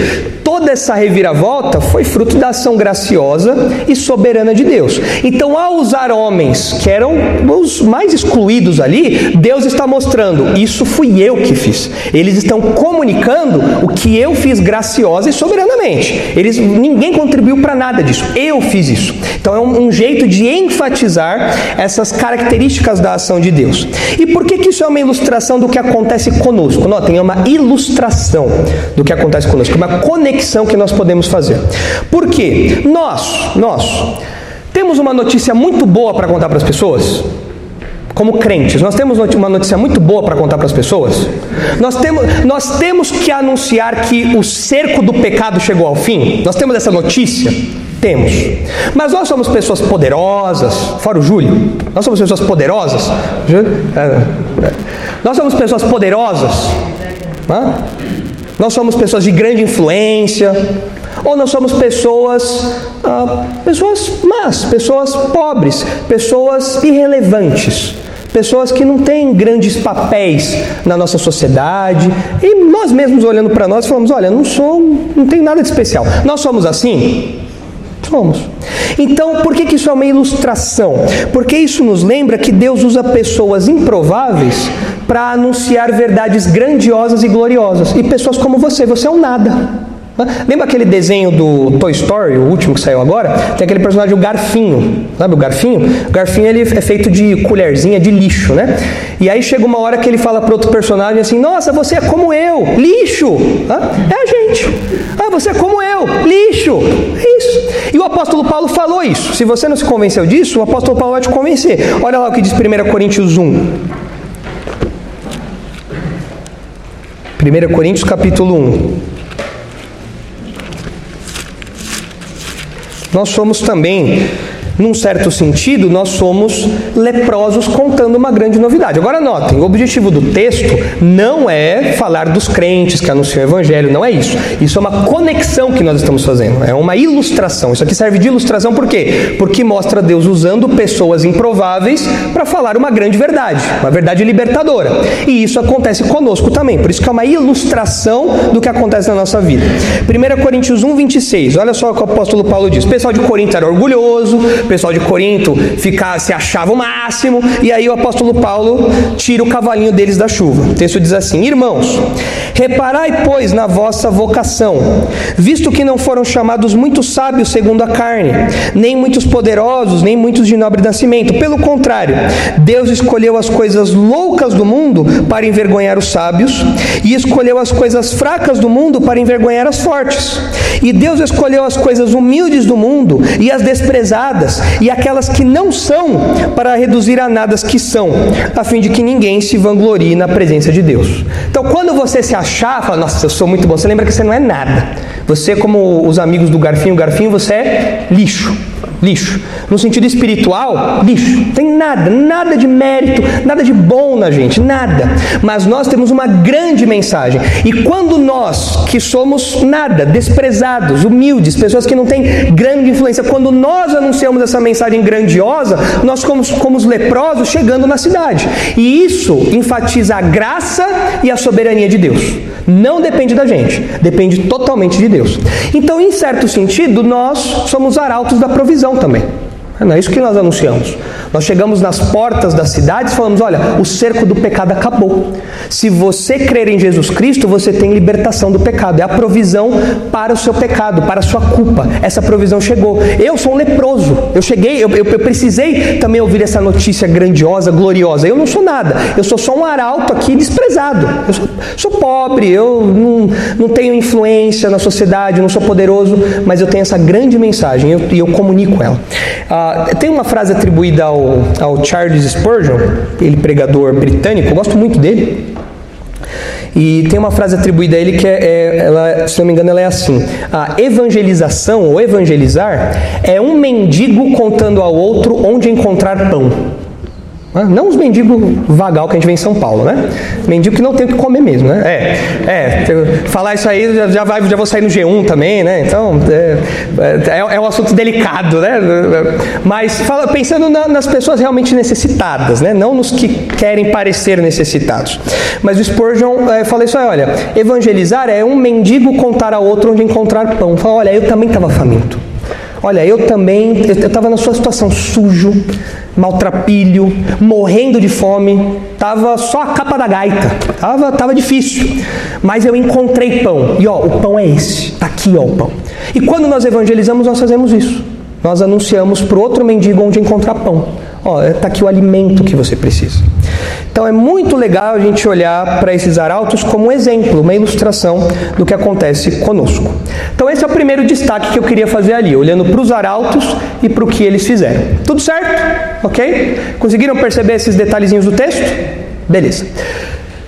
toda essa reviravolta foi fruto da ação graciosa e soberana de Deus. Então, ao usar homens que eram os mais excluídos ali, Deus está mostrando: isso fui eu que fiz. Eles estão comunicando o que eu fiz graciosa e soberanamente. Eles, ninguém contribuiu para nada disso. Eu fiz isso. Então é um, um, jeito de enfatizar essas características da ação de Deus. E por que, que isso é uma ilustração do que acontece conosco? Notem, é uma ilustração do que acontece conosco, uma conexão que nós podemos fazer. Por quê? Nós, nós, temos uma notícia muito boa para contar para as pessoas como crentes, nós temos uma notícia muito boa para contar para as pessoas. Nós temos, nós temos que anunciar que o cerco do pecado chegou ao fim. Nós temos essa notícia? Temos. Mas nós somos pessoas poderosas, fora o Júlio. Nós somos pessoas poderosas. É, é. Nós somos pessoas poderosas. Nós somos pessoas de grande influência, ou nós somos pessoas, ah, pessoas más, pessoas pobres, pessoas irrelevantes, pessoas que não têm grandes papéis na nossa sociedade, e nós mesmos olhando para nós falamos: olha, não sou, não tenho nada de especial. Nós somos assim? Somos. Então, por que, que isso é uma ilustração? Porque isso nos lembra que Deus usa pessoas improváveis para anunciar verdades grandiosas e gloriosas. E pessoas como você, você é um nada. Lembra aquele desenho do Toy Story, o último que saiu agora? Tem aquele personagem, o Garfinho. Sabe o Garfinho? O Garfinho ele é feito de colherzinha de lixo, né? E aí chega uma hora que ele fala para outro personagem assim: Nossa, você é como eu, lixo. É a gente. Ah, você é como eu, lixo. É isso. E o apóstolo Paulo falou isso. Se você não se convenceu disso, o apóstolo Paulo vai te convencer. Olha lá o que diz 1 Coríntios 1. 1 Coríntios capítulo 1. Nós somos também num certo sentido, nós somos leprosos contando uma grande novidade. Agora notem, o objetivo do texto não é falar dos crentes que anunciam o evangelho, não é isso. Isso é uma conexão que nós estamos fazendo, é uma ilustração. Isso aqui serve de ilustração por quê? Porque mostra Deus usando pessoas improváveis para falar uma grande verdade, uma verdade libertadora. E isso acontece conosco também, por isso que é uma ilustração do que acontece na nossa vida. 1 Coríntios 1, 26, olha só o que o apóstolo Paulo diz. O pessoal de Corinto era orgulhoso, o pessoal de Corinto ficar, se achava o máximo, e aí o apóstolo Paulo tira o cavalinho deles da chuva. O texto diz assim: Irmãos, reparai, pois, na vossa vocação, visto que não foram chamados muitos sábios segundo a carne, nem muitos poderosos, nem muitos de nobre nascimento. Pelo contrário, Deus escolheu as coisas loucas do mundo para envergonhar os sábios, e escolheu as coisas fracas do mundo para envergonhar as fortes. E Deus escolheu as coisas humildes do mundo e as desprezadas e aquelas que não são, para reduzir a nada as que são, a fim de que ninguém se vanglorie na presença de Deus. Então, quando você se achar, fala, nossa, eu sou muito bom, você lembra que você não é nada. Você, como os amigos do Garfinho, Garfinho, você é lixo lixo. No sentido espiritual, lixo. Tem nada, nada de mérito, nada de bom na gente, nada. Mas nós temos uma grande mensagem. E quando nós, que somos nada, desprezados, humildes, pessoas que não têm grande influência, quando nós anunciamos essa mensagem grandiosa, nós somos como os leprosos chegando na cidade. E isso enfatiza a graça e a soberania de Deus. Não depende da gente, depende totalmente de Deus. Então, em certo sentido, nós somos arautos da provisão também. Não é isso que nós anunciamos. Nós chegamos nas portas das cidades e falamos: olha, o cerco do pecado acabou. Se você crer em Jesus Cristo, você tem libertação do pecado. É a provisão para o seu pecado, para a sua culpa. Essa provisão chegou. Eu sou um leproso. Eu cheguei, eu, eu, eu precisei também ouvir essa notícia grandiosa, gloriosa. Eu não sou nada. Eu sou só um arauto aqui desprezado. Eu sou, sou pobre, eu não, não tenho influência na sociedade, não sou poderoso, mas eu tenho essa grande mensagem e eu, eu, comunico ela. Ah, tem uma frase atribuída ao ao, Charles Spurgeon, ele pregador britânico, eu gosto muito dele. E tem uma frase atribuída a ele que é, é, ela, se não me engano, ela é assim: a evangelização ou evangelizar é um mendigo contando ao outro onde encontrar pão. Não os mendigos vagal que a gente vê em São Paulo, né? Mendigo que não tem o que comer mesmo, né? É, é falar isso aí já, já, vai, já vou sair no G1 também, né? Então, é, é, é um assunto delicado, né? Mas fala, pensando na, nas pessoas realmente necessitadas, né? Não nos que querem parecer necessitados. Mas o Spurgeon é, fala isso aí, olha, evangelizar é um mendigo contar a outro onde encontrar pão. Fala, olha, eu também estava faminto. Olha, eu também, eu estava na sua situação sujo, maltrapilho, morrendo de fome, tava só a capa da gaita, tava, tava difícil, mas eu encontrei pão, e ó, o pão é esse, tá aqui ó o pão. E quando nós evangelizamos, nós fazemos isso, nós anunciamos para outro mendigo onde encontrar pão, ó, tá aqui o alimento que você precisa. Então é muito legal a gente olhar para esses arautos como um exemplo, uma ilustração do que acontece conosco. Então esse é o primeiro destaque que eu queria fazer ali, olhando para os arautos e para o que eles fizeram. Tudo certo? Ok? Conseguiram perceber esses detalhezinhos do texto? Beleza.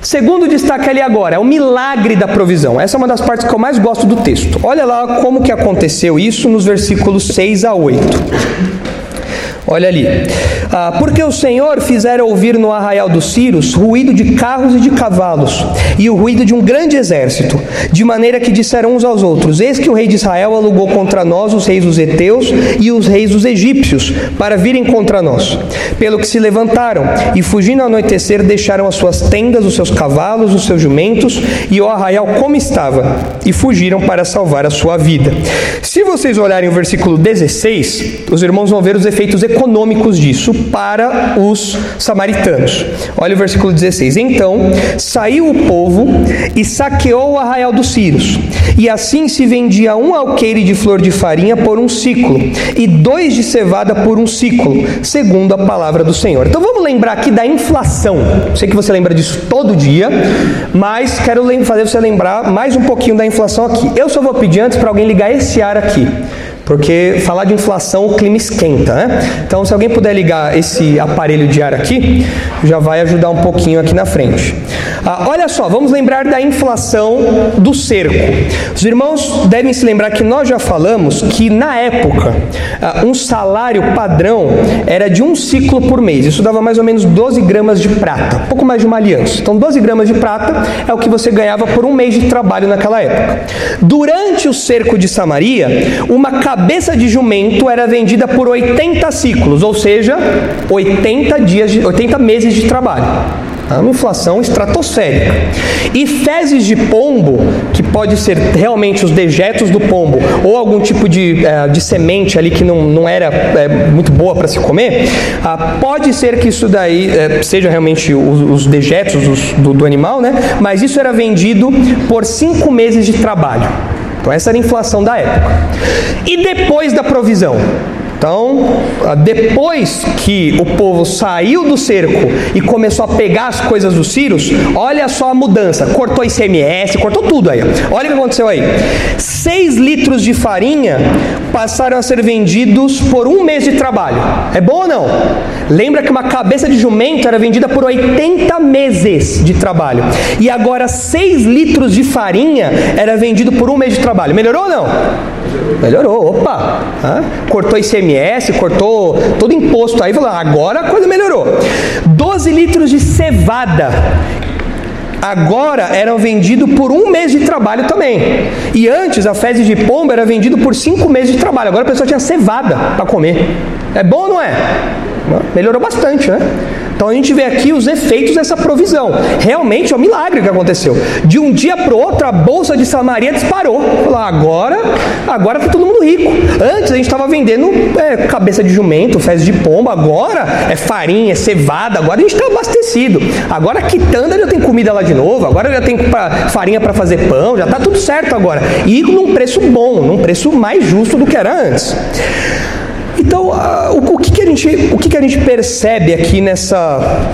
Segundo destaque ali agora é o milagre da provisão. Essa é uma das partes que eu mais gosto do texto. Olha lá como que aconteceu isso nos versículos 6 a 8. Olha ali. Ah, porque o Senhor fizera ouvir no arraial dos Círios ruído de carros e de cavalos, e o ruído de um grande exército, de maneira que disseram uns aos outros: Eis que o rei de Israel alugou contra nós os reis dos heteus e os reis dos egípcios, para virem contra nós. Pelo que se levantaram, e fugindo ao anoitecer, deixaram as suas tendas, os seus cavalos, os seus jumentos, e o arraial como estava, e fugiram para salvar a sua vida. Se vocês olharem o versículo 16, os irmãos vão ver os efeitos econômicos disso para os samaritanos. Olha o versículo 16. Então saiu o povo e saqueou o arraial dos Círios, e assim se vendia um alqueire de flor de farinha por um ciclo, e dois de cevada por um ciclo, segundo a palavra do Senhor. Então vamos lembrar aqui da inflação. Sei que você lembra disso todo dia, mas quero fazer você lembrar mais um pouquinho da inflação aqui. Eu só vou pedir antes para alguém ligar esse ar aqui. Porque falar de inflação o clima esquenta, né? Então, se alguém puder ligar esse aparelho de ar aqui, já vai ajudar um pouquinho aqui na frente. Ah, olha só, vamos lembrar da inflação do cerco. Os irmãos devem se lembrar que nós já falamos que na época ah, um salário padrão era de um ciclo por mês. Isso dava mais ou menos 12 gramas de prata, pouco mais de uma aliança. Então, 12 gramas de prata é o que você ganhava por um mês de trabalho naquela época. Durante o cerco de Samaria, uma cabeça de jumento era vendida por 80 ciclos, ou seja, 80 dias, de, 80 meses de trabalho. É uma inflação estratosférica. E fezes de pombo, que pode ser realmente os dejetos do pombo, ou algum tipo de, é, de semente ali que não, não era é, muito boa para se comer, ah, pode ser que isso daí é, seja realmente os, os dejetos os, do, do animal, né? mas isso era vendido por cinco meses de trabalho. Então, essa era a inflação da época. E depois da provisão? Então, ah, depois que o povo saiu do cerco e começou a pegar as coisas dos sírios, olha só a mudança. Cortou ICMS, cortou tudo aí. Olha o que aconteceu aí. 6 litros de farinha passaram a ser vendidos por um mês de trabalho. É bom ou não? Lembra que uma cabeça de jumento era vendida por 80 meses de trabalho. E agora 6 litros de farinha era vendido por um mês de trabalho. Melhorou ou não? Melhorou, opa! Cortou ICMS, cortou todo imposto aí, falou, agora a coisa melhorou. 12 litros de cevada agora eram vendidos por um mês de trabalho também. E antes a fezes de pomba era vendido por cinco meses de trabalho. Agora a pessoa tinha cevada para comer. É bom ou não é? Melhorou bastante, né? Então a gente vê aqui os efeitos dessa provisão. Realmente é um milagre que aconteceu. De um dia para o outro, a bolsa de Samaria disparou. Lá, agora, agora está todo mundo rico. Antes a gente estava vendendo é, cabeça de jumento, fezes de pomba. Agora é farinha, é cevada. Agora a gente está abastecido. Agora a quitanda já tem comida lá de novo. Agora já tem pra, farinha para fazer pão. Já está tudo certo agora. E num preço bom, num preço mais justo do que era antes. Então, o, que, que, a gente, o que, que a gente percebe aqui nessa,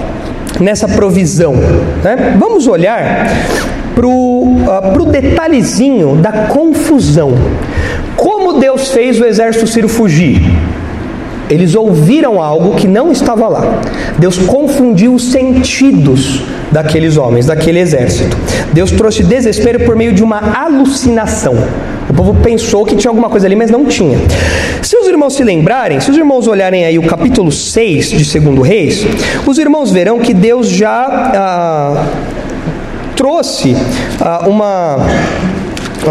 nessa provisão? Né? Vamos olhar para o uh, detalhezinho da confusão. Como Deus fez o exército sírio fugir? Eles ouviram algo que não estava lá. Deus confundiu os sentidos daqueles homens, daquele exército. Deus trouxe desespero por meio de uma alucinação. O povo pensou que tinha alguma coisa ali, mas não tinha. Se os irmãos se lembrarem, se os irmãos olharem aí o capítulo 6 de 2 Reis, os irmãos verão que Deus já ah, trouxe ah, uma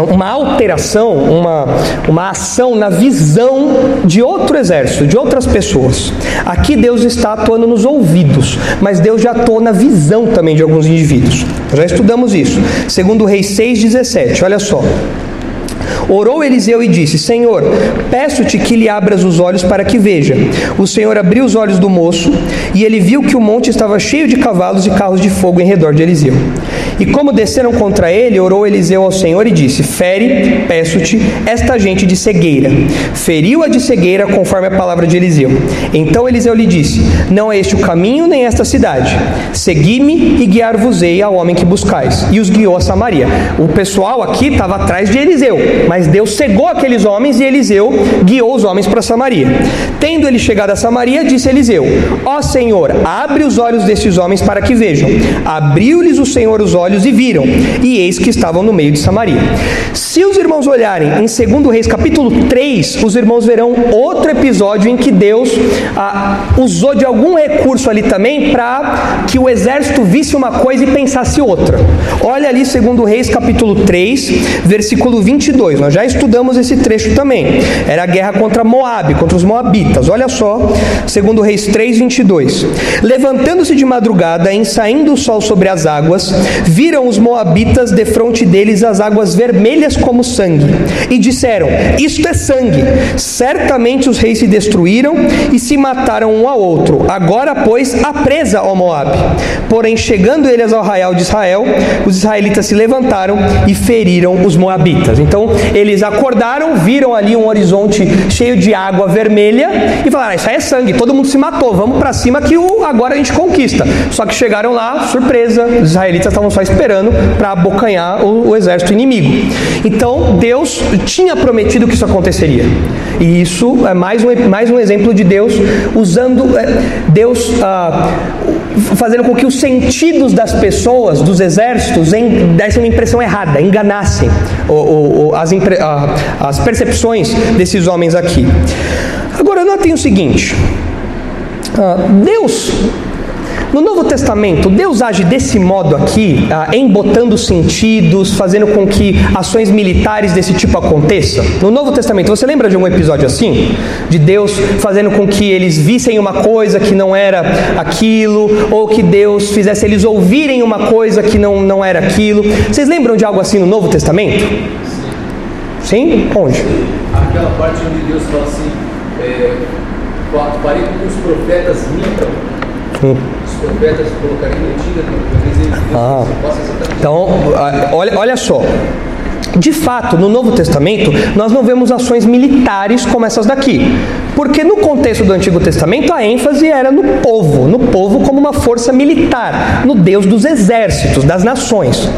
uma alteração, uma, uma ação na visão de outro exército, de outras pessoas. Aqui Deus está atuando nos ouvidos, mas Deus já atua na visão também de alguns indivíduos. Já estudamos isso. Segundo Reis 6,17, olha só. Orou Eliseu e disse: Senhor, peço-te que lhe abras os olhos para que veja. O Senhor abriu os olhos do moço e ele viu que o monte estava cheio de cavalos e carros de fogo em redor de Eliseu. E como desceram contra ele, orou Eliseu ao Senhor e disse: Fere, peço-te, esta gente de cegueira. Feriu-a de cegueira conforme a palavra de Eliseu. Então Eliseu lhe disse: Não é este o caminho nem esta cidade. Segui-me e guiar-vos-ei ao homem que buscais. E os guiou a Samaria. O pessoal aqui estava atrás de Eliseu, mas Deus cegou aqueles homens e Eliseu guiou os homens para Samaria. Tendo ele chegado a Samaria, disse Eliseu: Ó Senhor, abre os olhos destes homens para que vejam. Abriu-lhes o Senhor os olhos olhos e viram, e eis que estavam no meio de Samaria. Se os irmãos olharem em 2 Reis capítulo 3, os irmãos verão outro episódio em que Deus ah, usou de algum recurso ali também para que o exército visse uma coisa e pensasse outra. Olha ali 2 Reis capítulo 3, versículo 22. Nós já estudamos esse trecho também. Era a guerra contra Moabe, contra os moabitas. Olha só, 2 Reis 3, 22. Levantando-se de madrugada, em saindo o sol sobre as águas, viram os moabitas defronte deles as águas vermelhas como sangue, e disseram: Isto é sangue. Certamente os reis se destruíram e se mataram um ao outro. Agora, pois, a presa, ó Moabe. Porém, chegando eles ao arraial de Israel, os israelitas se levantaram e feriram os moabitas. Então, eles acordaram, viram ali um horizonte cheio de água vermelha e falaram: ah, Isso aí é sangue, todo mundo se matou, vamos para cima que o, agora a gente conquista. Só que chegaram lá, surpresa, os israelitas estavam só esperando para abocanhar o, o exército inimigo. Então, Deus tinha prometido que isso aconteceria. E isso é mais um, mais um exemplo de Deus usando, é, Deus ah, fazendo com que os sentidos das pessoas, dos exércitos, em, dessem uma impressão errada, enganassem as, as percepções desses homens aqui. Agora, notem o seguinte: ah, Deus no Novo Testamento, Deus age desse modo aqui, ah, embotando sentidos, fazendo com que ações militares desse tipo aconteçam? No Novo Testamento, você lembra de um episódio assim? De Deus fazendo com que eles vissem uma coisa que não era aquilo, ou que Deus fizesse eles ouvirem uma coisa que não, não era aquilo. Vocês lembram de algo assim no Novo Testamento? Sim? Onde? Aquela parte onde Deus fala assim: é, farei com que os profetas mintam. Hum profetas colocariam mentira, talvez eles ah. Então, olha, olha só. De fato, no Novo Testamento, nós não vemos ações militares como essas daqui. Porque no contexto do Antigo Testamento, a ênfase era no povo, no povo como uma força militar, no Deus dos exércitos, das nações.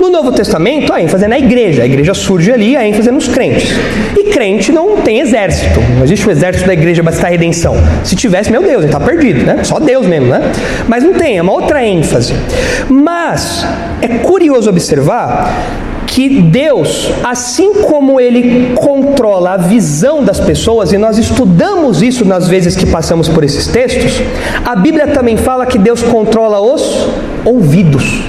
No Novo Testamento, a ênfase é na igreja. A igreja surge ali, a ênfase é nos crentes. E crente não tem exército. Não existe o exército da igreja para redenção. Se tivesse, meu Deus, ele está perdido, né? Só Deus mesmo, né? Mas não tem, é uma outra ênfase. Mas é curioso observar que Deus, assim como Ele controla a visão das pessoas, e nós estudamos isso nas vezes que passamos por esses textos, a Bíblia também fala que Deus controla os ouvidos.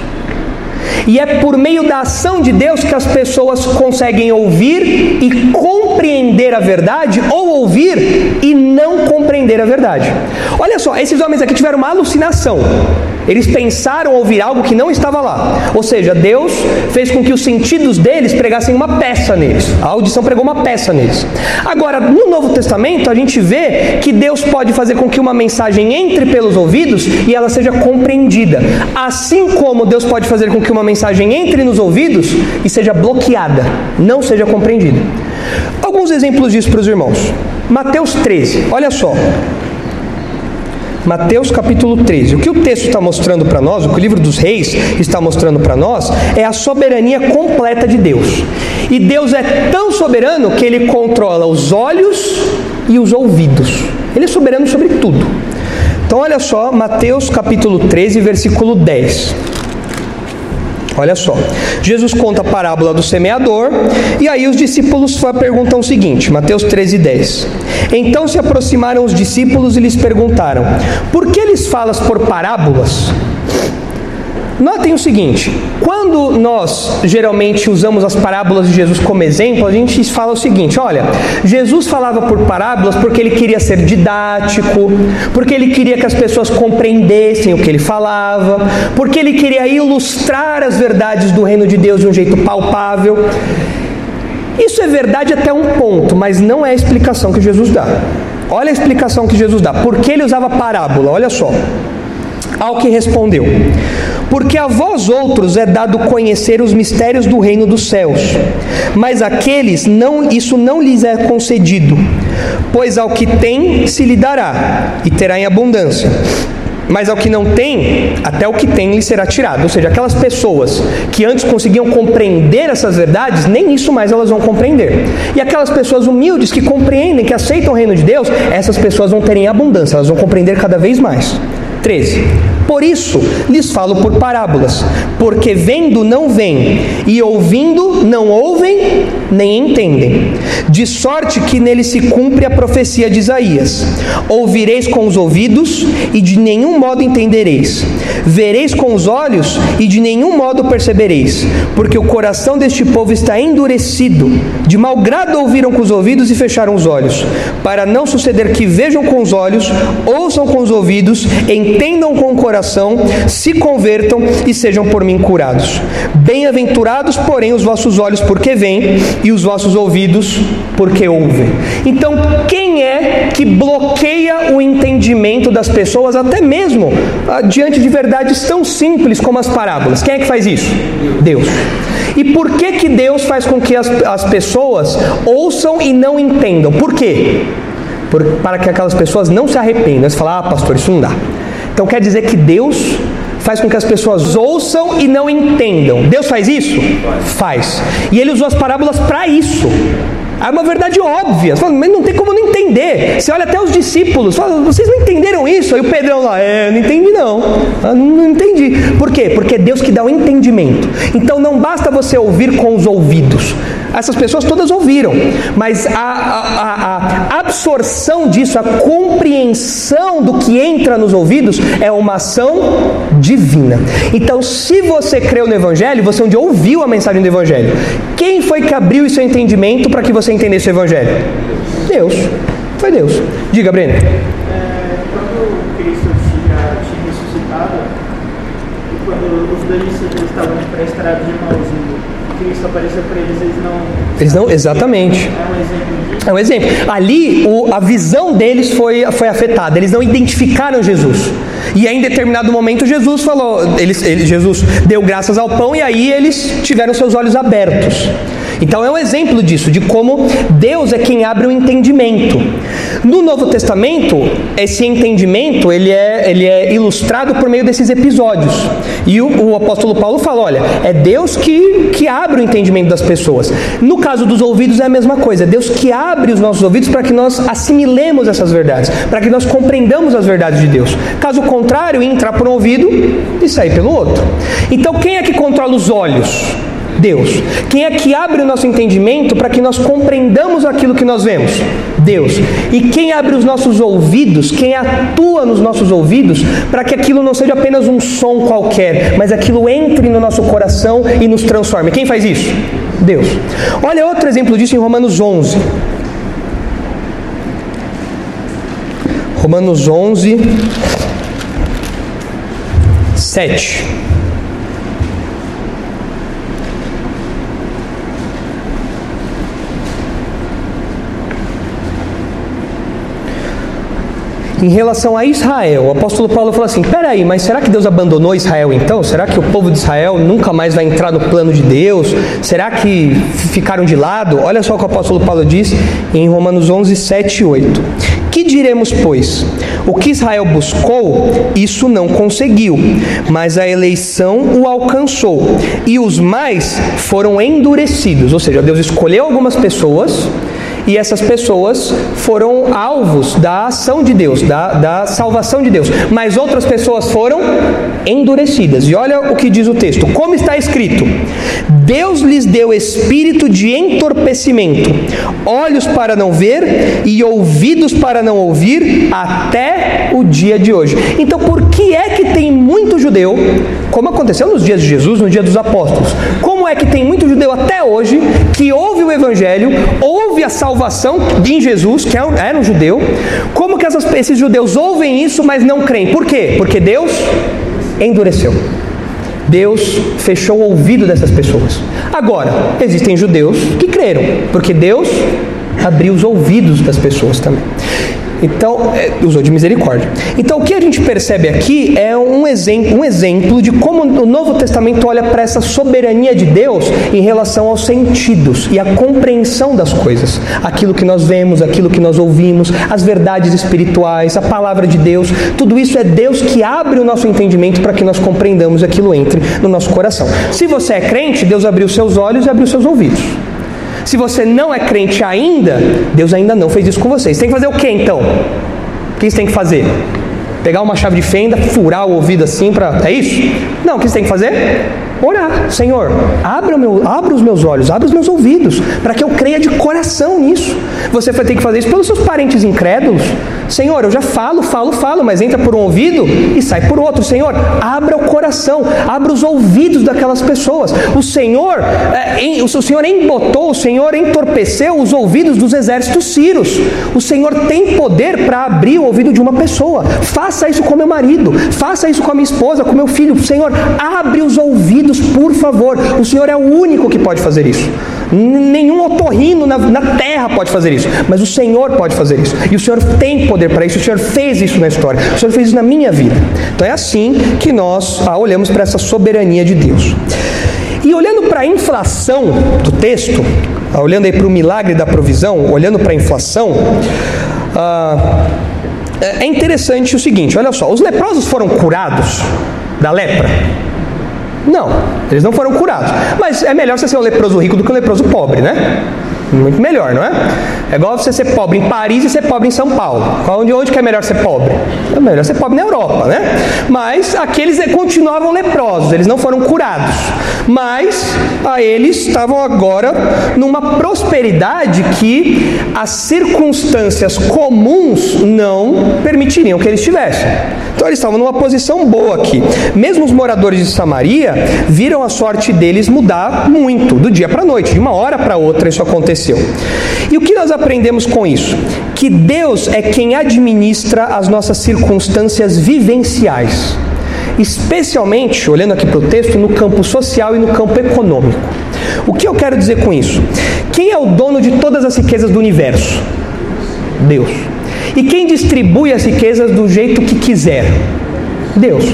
E é por meio da ação de Deus que as pessoas conseguem ouvir e compreender a verdade, ou ouvir e não compreender a verdade. Olha só, esses homens aqui tiveram uma alucinação. Eles pensaram ouvir algo que não estava lá. Ou seja, Deus fez com que os sentidos deles pregassem uma peça neles. A audição pregou uma peça neles. Agora, no Novo Testamento, a gente vê que Deus pode fazer com que uma mensagem entre pelos ouvidos e ela seja compreendida. Assim como Deus pode fazer com que uma mensagem entre nos ouvidos e seja bloqueada, não seja compreendida. Alguns exemplos disso para os irmãos. Mateus 13, olha só. Mateus capítulo 13. O que o texto está mostrando para nós, o que o livro dos reis está mostrando para nós, é a soberania completa de Deus. E Deus é tão soberano que ele controla os olhos e os ouvidos. Ele é soberano sobre tudo. Então olha só, Mateus capítulo 13, versículo 10. Olha só, Jesus conta a parábola do semeador, e aí os discípulos perguntam o seguinte, Mateus 13, 10. Então se aproximaram os discípulos e lhes perguntaram: Por que lhes falas por parábolas? Notem o seguinte: quando nós geralmente usamos as parábolas de Jesus como exemplo, a gente fala o seguinte: olha, Jesus falava por parábolas porque ele queria ser didático, porque ele queria que as pessoas compreendessem o que ele falava, porque ele queria ilustrar as verdades do reino de Deus de um jeito palpável. Isso é verdade até um ponto, mas não é a explicação que Jesus dá. Olha a explicação que Jesus dá. Por que ele usava parábola? Olha só. Ao que respondeu: Porque a vós outros é dado conhecer os mistérios do reino dos céus, mas aqueles não isso não lhes é concedido, pois ao que tem se lhe dará e terá em abundância. Mas ao que não tem, até o que tem lhe será tirado. Ou seja, aquelas pessoas que antes conseguiam compreender essas verdades, nem isso mais elas vão compreender. E aquelas pessoas humildes que compreendem, que aceitam o reino de Deus, essas pessoas vão ter em abundância, elas vão compreender cada vez mais. 13. Por isso lhes falo por parábolas, porque vendo não veem, e ouvindo não ouvem, nem entendem. De sorte que nele se cumpre a profecia de Isaías: Ouvireis com os ouvidos, e de nenhum modo entendereis. Vereis com os olhos, e de nenhum modo percebereis, porque o coração deste povo está endurecido. De mau grado ouviram com os ouvidos e fecharam os olhos, para não suceder que vejam com os olhos, ouçam com os ouvidos, entendam com o coração, se convertam e sejam por mim curados. Bem-aventurados, porém, os vossos olhos porque veem e os vossos ouvidos porque ouvem. Então, quem é que bloqueia o entendimento das pessoas, até mesmo ah, diante de verdades tão simples como as parábolas? Quem é que faz isso? Deus. E por que que Deus faz com que as, as pessoas ouçam e não entendam? Por quê? Por, para que aquelas pessoas não se arrependam. Você fala, ah, pastor, isso não dá. Então quer dizer que Deus faz com que as pessoas ouçam e não entendam. Deus faz isso? Faz. E ele usou as parábolas para isso. É uma verdade óbvia. Fala, mas não tem como não entender. Você olha até os discípulos, fala, vocês não entenderam isso? Aí o Pedrão lá, é, não entendi não. Ah, não, não entendi. Por quê? Porque é Deus que dá o entendimento. Então não basta você ouvir com os ouvidos. Essas pessoas todas ouviram, mas a, a, a, absorção disso, a compreensão do que entra nos ouvidos é uma ação divina. Então, se você creu no Evangelho, você dia ouviu a mensagem do Evangelho. Quem foi que abriu seu entendimento para que você entendesse o Evangelho? Deus. Foi Deus. Diga, Breno. É, quando os dois discípulos estavam para a estrada de Mauzinho, Cristo apareceu para eles, eles não. Eles não, exatamente. É um exemplo. É um exemplo. Ali o, a visão deles foi, foi afetada. Eles não identificaram Jesus. E aí, em determinado momento, Jesus falou, eles, ele, Jesus deu graças ao pão e aí eles tiveram seus olhos abertos. Então é um exemplo disso, de como Deus é quem abre o entendimento. No Novo Testamento, esse entendimento ele é, ele é ilustrado por meio desses episódios. E o, o apóstolo Paulo fala: olha, é Deus que, que abre o entendimento das pessoas. No caso dos ouvidos é a mesma coisa, é Deus que abre os nossos ouvidos para que nós assimilemos essas verdades, para que nós compreendamos as verdades de Deus. Caso contrário, entrar por um ouvido e sair pelo outro. Então quem é que controla os olhos? Deus. Quem é que abre o nosso entendimento para que nós compreendamos aquilo que nós vemos? Deus. E quem abre os nossos ouvidos, quem atua nos nossos ouvidos para que aquilo não seja apenas um som qualquer, mas aquilo entre no nosso coração e nos transforme? Quem faz isso? Deus. Olha outro exemplo disso em Romanos 11. Romanos 11, 7. Em relação a Israel, o apóstolo Paulo falou assim: peraí, mas será que Deus abandonou Israel então? Será que o povo de Israel nunca mais vai entrar no plano de Deus? Será que ficaram de lado? Olha só o que o apóstolo Paulo diz em Romanos 11, 7 e 8. Que diremos, pois? O que Israel buscou, isso não conseguiu, mas a eleição o alcançou, e os mais foram endurecidos. Ou seja, Deus escolheu algumas pessoas e essas pessoas foram alvos da ação de Deus, da, da salvação de Deus. Mas outras pessoas foram endurecidas. E olha o que diz o texto: como está escrito, Deus lhes deu espírito de entorpecimento, olhos para não ver e ouvidos para não ouvir, até o dia de hoje. Então, por que é que tem muito judeu, como aconteceu nos dias de Jesus, no dia dos apóstolos? Como é que tem muito judeu até hoje que ouve o evangelho, ouve a salvação em Jesus, que é era um judeu? Como que essas, esses judeus ouvem isso, mas não creem? Por quê? Porque Deus endureceu. Deus fechou o ouvido dessas pessoas. Agora, existem judeus que creram, porque Deus abriu os ouvidos das pessoas também. Então, é, usou de misericórdia. Então, o que a gente percebe aqui é um exemplo, um exemplo de como o Novo Testamento olha para essa soberania de Deus em relação aos sentidos e a compreensão das coisas. Aquilo que nós vemos, aquilo que nós ouvimos, as verdades espirituais, a palavra de Deus, tudo isso é Deus que abre o nosso entendimento para que nós compreendamos aquilo entre no nosso coração. Se você é crente, Deus abriu seus olhos e abriu seus ouvidos. Se você não é crente ainda, Deus ainda não fez isso com você. Você tem que fazer o que então? O que você tem que fazer? Pegar uma chave de fenda, furar o ouvido assim para. É isso? Não, o que você tem que fazer? Orar. Senhor, abra, meu, abra os meus olhos, abra os meus ouvidos, para que eu creia de coração nisso. Você vai ter que fazer isso pelos seus parentes incrédulos. Senhor, eu já falo, falo, falo, mas entra por um ouvido e sai por outro. Senhor, abra o coração, abra os ouvidos daquelas pessoas. O Senhor, é, o Senhor embotou, o Senhor entorpeceu os ouvidos dos exércitos sírios. O Senhor tem poder para abrir o ouvido de uma pessoa. Faça isso com meu marido, faça isso com a minha esposa, com meu filho. Senhor, abre os ouvidos, por favor. O Senhor é o único que pode fazer isso. Nenhum otorrino na, na terra pode fazer isso, mas o Senhor pode fazer isso. E o Senhor tem poder para isso, o Senhor fez isso na história, o Senhor fez isso na minha vida. Então é assim que nós ah, olhamos para essa soberania de Deus. E olhando para a inflação do texto, ah, olhando aí para o milagre da provisão, olhando para a inflação, ah, é interessante o seguinte: olha só, os leprosos foram curados da lepra? Não, eles não foram curados. Mas é melhor você ser um leproso rico do que um leproso pobre, né? Muito melhor, não é? É igual você ser pobre em Paris e ser pobre em São Paulo. Onde, onde que é melhor ser pobre? É melhor ser pobre na Europa, né? Mas aqueles continuavam leprosos, eles não foram curados. Mas a eles estavam agora numa prosperidade que as circunstâncias comuns não permitiriam que eles tivessem. Então eles estavam numa posição boa aqui. Mesmo os moradores de Samaria viram a sorte deles mudar muito, do dia para a noite, de uma hora para outra isso aconteceu. E o que nós aprendemos com isso? Que Deus é quem administra as nossas circunstâncias vivenciais. Especialmente, olhando aqui para o texto, no campo social e no campo econômico. O que eu quero dizer com isso? Quem é o dono de todas as riquezas do universo? Deus. E quem distribui as riquezas do jeito que quiser? Deus.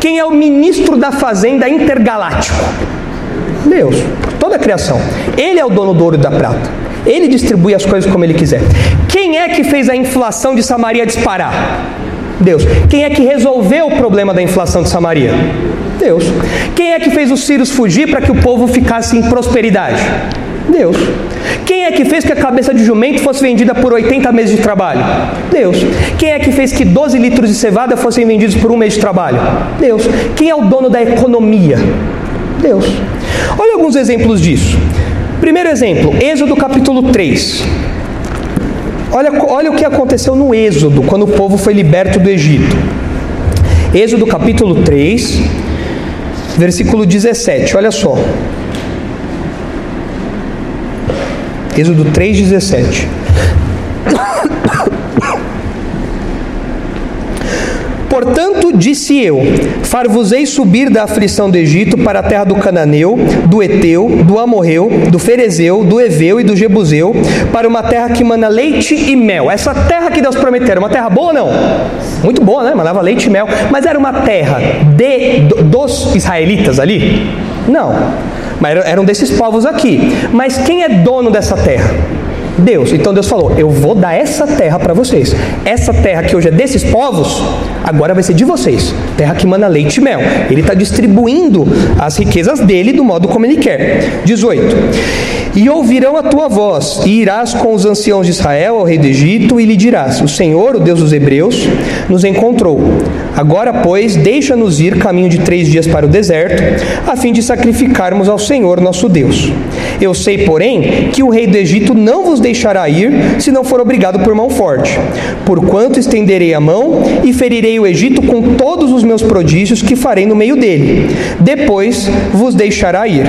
Quem é o ministro da fazenda intergaláctico? Deus. Toda a criação. Ele é o dono do ouro e da prata. Ele distribui as coisas como ele quiser. Quem é que fez a inflação de Samaria disparar? Deus. Quem é que resolveu o problema da inflação de Samaria? Deus. Quem é que fez os sírios fugir para que o povo ficasse em prosperidade? Deus. Quem é que fez que a cabeça de jumento fosse vendida por 80 meses de trabalho? Deus. Quem é que fez que 12 litros de cevada fossem vendidos por um mês de trabalho? Deus. Quem é o dono da economia? Deus. Olha alguns exemplos disso. Primeiro exemplo, Êxodo capítulo 3. Olha, olha o que aconteceu no Êxodo, quando o povo foi liberto do Egito. Êxodo capítulo 3, versículo 17. Olha só. Êxodo 3,17. Portanto, disse eu: Far-vos-ei subir da aflição do Egito para a terra do Cananeu, do Eteu, do Amorreu, do Ferezeu, do Eveu e do Jebuseu, para uma terra que mana leite e mel. Essa terra que Deus prometeu, era uma terra boa ou não? Muito boa, né? Manava leite e mel. Mas era uma terra de, dos israelitas ali? Não. Mas eram desses povos aqui. Mas quem é dono dessa terra? Deus. Então Deus falou: Eu vou dar essa terra para vocês. Essa terra que hoje é desses povos, agora vai ser de vocês. Terra que manda leite e mel. Ele está distribuindo as riquezas dele do modo como ele quer. 18. E ouvirão a tua voz, e irás com os anciãos de Israel ao rei do Egito, e lhe dirás: O Senhor, o Deus dos Hebreus, nos encontrou. Agora, pois, deixa-nos ir caminho de três dias para o deserto, a fim de sacrificarmos ao Senhor nosso Deus. Eu sei, porém, que o rei do Egito não vos deixará ir, se não for obrigado por mão forte. Porquanto estenderei a mão e ferirei o Egito com todos os meus prodígios que farei no meio dele. Depois vos deixará ir.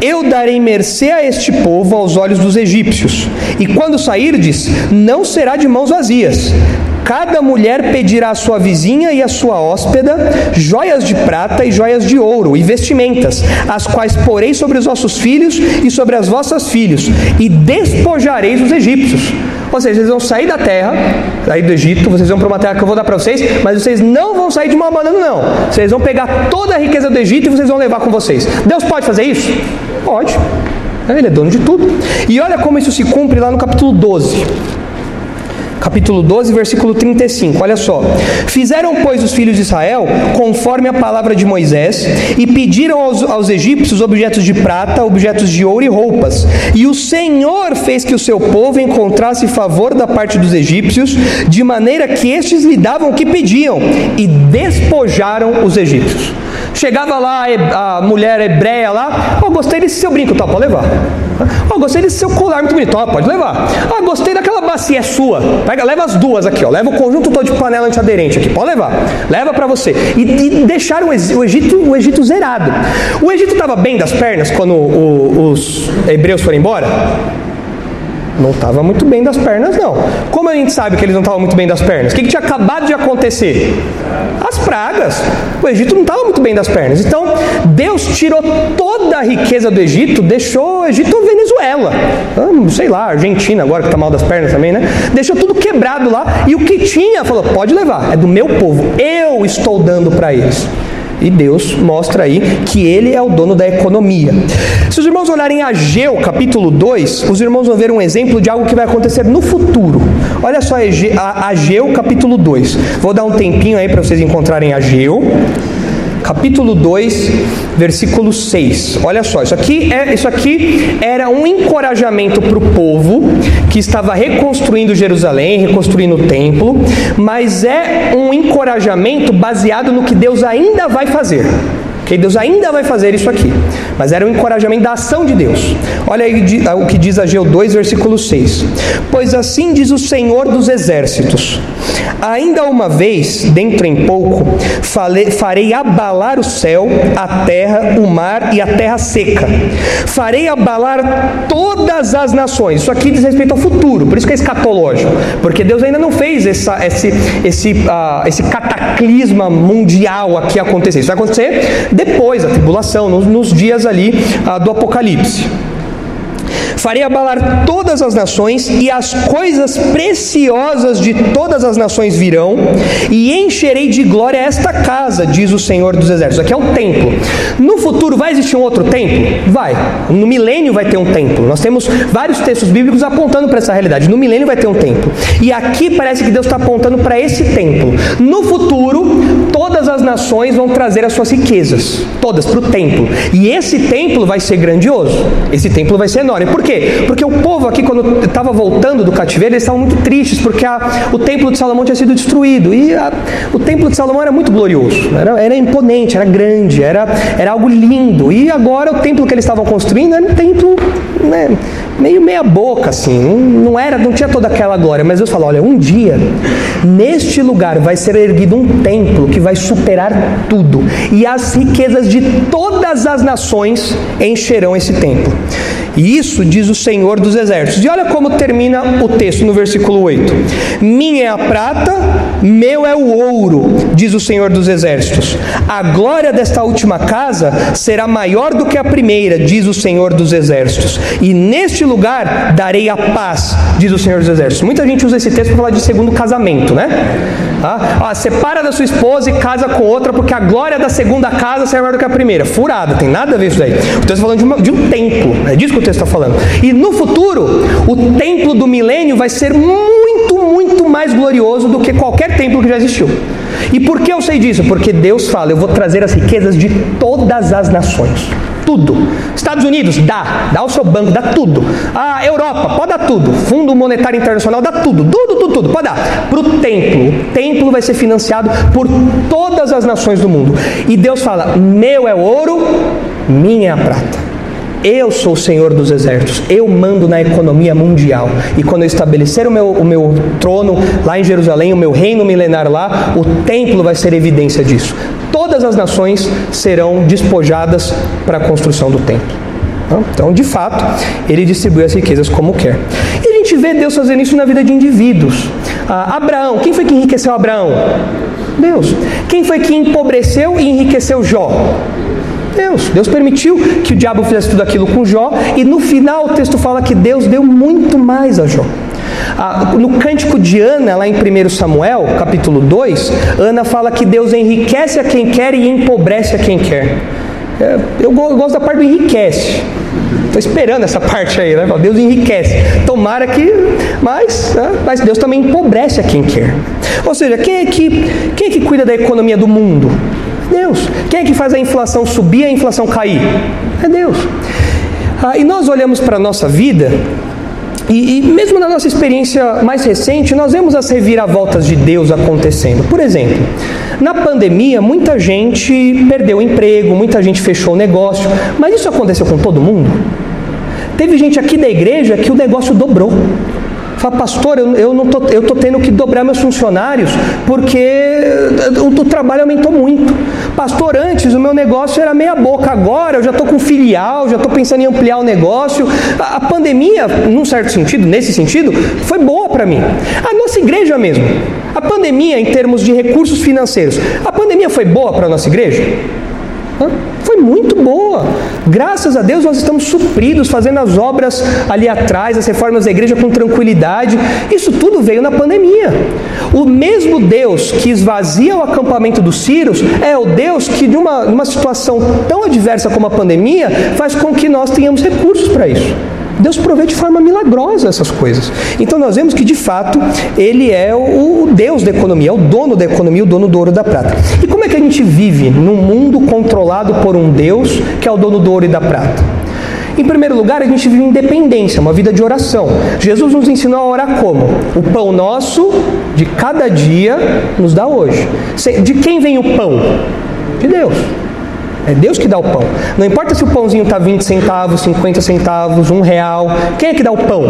Eu darei mercê a este povo aos olhos dos egípcios, e quando sairdes, não será de mãos vazias Cada mulher pedirá à sua vizinha e à sua hóspeda joias de prata e joias de ouro e vestimentas, as quais porei sobre os vossos filhos e sobre as vossas filhos, e despojareis os egípcios. Ou seja, vocês vão sair da terra, sair do Egito, vocês vão para uma terra que eu vou dar para vocês, mas vocês não vão sair de uma banana, não. Vocês vão pegar toda a riqueza do Egito e vocês vão levar com vocês. Deus pode fazer isso? Pode. Ele é dono de tudo. E olha como isso se cumpre lá no capítulo 12. Capítulo 12, versículo 35. Olha só. Fizeram, pois, os filhos de Israel conforme a palavra de Moisés e pediram aos, aos egípcios objetos de prata, objetos de ouro e roupas. E o Senhor fez que o seu povo encontrasse favor da parte dos egípcios, de maneira que estes lhe davam o que pediam e despojaram os egípcios. Chegava lá a mulher hebreia lá, oh, gostei desse seu brinco, tá, pode levar. Oh, gostei desse seu colar muito bonito, oh, pode levar. Ah, gostei daquela bacia é sua. Pega, leva as duas aqui, ó. Leva o conjunto todo de panela antiaderente aqui, pode levar. Leva para você. E, e, deixaram o Egito, o Egito zerado. O Egito estava bem das pernas quando o, os hebreus foram embora? Não estava muito bem das pernas, não. Como a gente sabe que eles não estavam muito bem das pernas? O que, que tinha acabado de acontecer? As pragas. O Egito não estava muito bem das pernas. Então, Deus tirou toda a riqueza do Egito, deixou o Egito Venezuela. Ah, sei lá, Argentina agora que está mal das pernas também, né? Deixou tudo quebrado lá. E o que tinha, falou: pode levar, é do meu povo. Eu estou dando para eles. E Deus mostra aí que ele é o dono da economia. Se os irmãos olharem Ageu, capítulo 2, os irmãos vão ver um exemplo de algo que vai acontecer no futuro. Olha só Ageu, capítulo 2. Vou dar um tempinho aí para vocês encontrarem Ageu capítulo 2, versículo 6. Olha só, isso aqui, é, isso aqui era um encorajamento para o povo que estava reconstruindo Jerusalém, reconstruindo o templo, mas é um encorajamento baseado no que Deus ainda vai fazer. Que Deus ainda vai fazer isso aqui. Mas era um encorajamento da ação de Deus. Olha aí o que diz Ageu 2, versículo 6. Pois assim diz o Senhor dos exércitos: Ainda uma vez, dentro em pouco, farei abalar o céu, a terra, o mar e a terra seca. Farei abalar todas as nações. Isso aqui diz respeito ao futuro, por isso que é escatológico. Porque Deus ainda não fez essa, esse, esse, uh, esse cataclisma mundial aqui acontecer. Isso vai acontecer depois da tribulação, nos, nos dias ali ah, do Apocalipse. Farei abalar todas as nações, e as coisas preciosas de todas as nações virão, e encherei de glória esta casa, diz o Senhor dos Exércitos. Aqui é o templo. No futuro vai existir um outro templo? Vai. No milênio vai ter um templo. Nós temos vários textos bíblicos apontando para essa realidade. No milênio vai ter um templo. E aqui parece que Deus está apontando para esse templo. No futuro, todas as nações vão trazer as suas riquezas, todas para o templo. E esse templo vai ser grandioso. Esse templo vai ser enorme. Por quê? Porque o povo aqui, quando estava voltando do cativeiro, eles estavam muito tristes, porque a, o templo de Salomão tinha sido destruído. E a, o templo de Salomão era muito glorioso, era, era imponente, era grande, era, era algo lindo. E agora o templo que eles estavam construindo era um templo né, meio meia boca, assim, não, não, era, não tinha toda aquela glória. Mas Deus falou: olha, um dia, neste lugar vai ser erguido um templo que vai superar tudo. E as riquezas de todas as nações encherão esse templo. E isso diz o Senhor dos Exércitos. E olha como termina o texto no versículo 8: Minha é a prata, meu é o ouro, diz o Senhor dos Exércitos. A glória desta última casa será maior do que a primeira, diz o Senhor dos Exércitos. E neste lugar darei a paz, diz o Senhor dos Exércitos. Muita gente usa esse texto para falar de segundo casamento, né? Ah, separa da sua esposa e casa com outra, porque a glória da segunda casa será maior do que a primeira. Furada, tem nada a ver isso daí. O texto está falando de, uma, de um templo, é disso que texto está falando. E no futuro, o templo do milênio vai ser muito, muito mais glorioso do que qualquer templo que já existiu. E por que eu sei disso? Porque Deus fala: eu vou trazer as riquezas de todas as nações. Tudo. Estados Unidos, dá. Dá o seu banco, dá tudo. A Europa, pode dar tudo. Fundo Monetário Internacional, dá tudo. Tudo, tudo, tudo. Pode dar. Para o templo. O templo vai ser financiado por todas as nações do mundo. E Deus fala: meu é o ouro, minha é a prata. Eu sou o Senhor dos exércitos, eu mando na economia mundial. E quando eu estabelecer o meu, o meu trono lá em Jerusalém, o meu reino milenar lá, o templo vai ser evidência disso. Todas as nações serão despojadas para a construção do templo. Então, de fato, ele distribui as riquezas como quer. E a gente vê Deus fazendo isso na vida de indivíduos. Ah, Abraão, quem foi que enriqueceu Abraão? Deus. Quem foi que empobreceu e enriqueceu Jó? Deus. Deus permitiu que o diabo fizesse tudo aquilo com Jó, e no final o texto fala que Deus deu muito mais a Jó. Ah, no cântico de Ana, lá em 1 Samuel, capítulo 2, Ana fala que Deus enriquece a quem quer e empobrece a quem quer. É, eu gosto da parte do enriquece. Estou esperando essa parte aí, né? Deus enriquece. Tomara que. Mas, né? mas Deus também empobrece a quem quer. Ou seja, quem é, que, quem é que cuida da economia do mundo? Deus. Quem é que faz a inflação subir e a inflação cair? É Deus. Ah, e nós olhamos para a nossa vida e, e, mesmo na nossa experiência mais recente, nós vemos as reviravoltas de Deus acontecendo. Por exemplo, na pandemia, muita gente perdeu o emprego, muita gente fechou o negócio, mas isso aconteceu com todo mundo? Teve gente aqui da igreja que o negócio dobrou. Fala, pastor, eu, eu tô, eu tô tendo que dobrar meus funcionários porque o, o trabalho aumentou muito. Pastor, antes o meu negócio era meia boca, agora eu já estou com filial, já estou pensando em ampliar o negócio. A, a pandemia, num certo sentido, nesse sentido, foi boa para mim. A nossa igreja mesmo. A pandemia, em termos de recursos financeiros, a pandemia foi boa para a nossa igreja? Foi muito boa. Graças a Deus nós estamos supridos, fazendo as obras ali atrás, as reformas da igreja com tranquilidade. Isso tudo veio na pandemia. O mesmo Deus que esvazia o acampamento dos Círios é o Deus que, de uma, uma situação tão adversa como a pandemia, faz com que nós tenhamos recursos para isso. Deus provê de forma milagrosa essas coisas. Então nós vemos que de fato ele é o Deus da economia, é o dono da economia, o dono do ouro e da prata. E como é que a gente vive num mundo controlado por um Deus que é o dono do ouro e da prata? Em primeiro lugar, a gente vive independência, uma vida de oração. Jesus nos ensinou a orar como? O pão nosso de cada dia nos dá hoje. De quem vem o pão? De Deus. É Deus que dá o pão. Não importa se o pãozinho está 20 centavos, 50 centavos, um real. Quem é que dá o pão?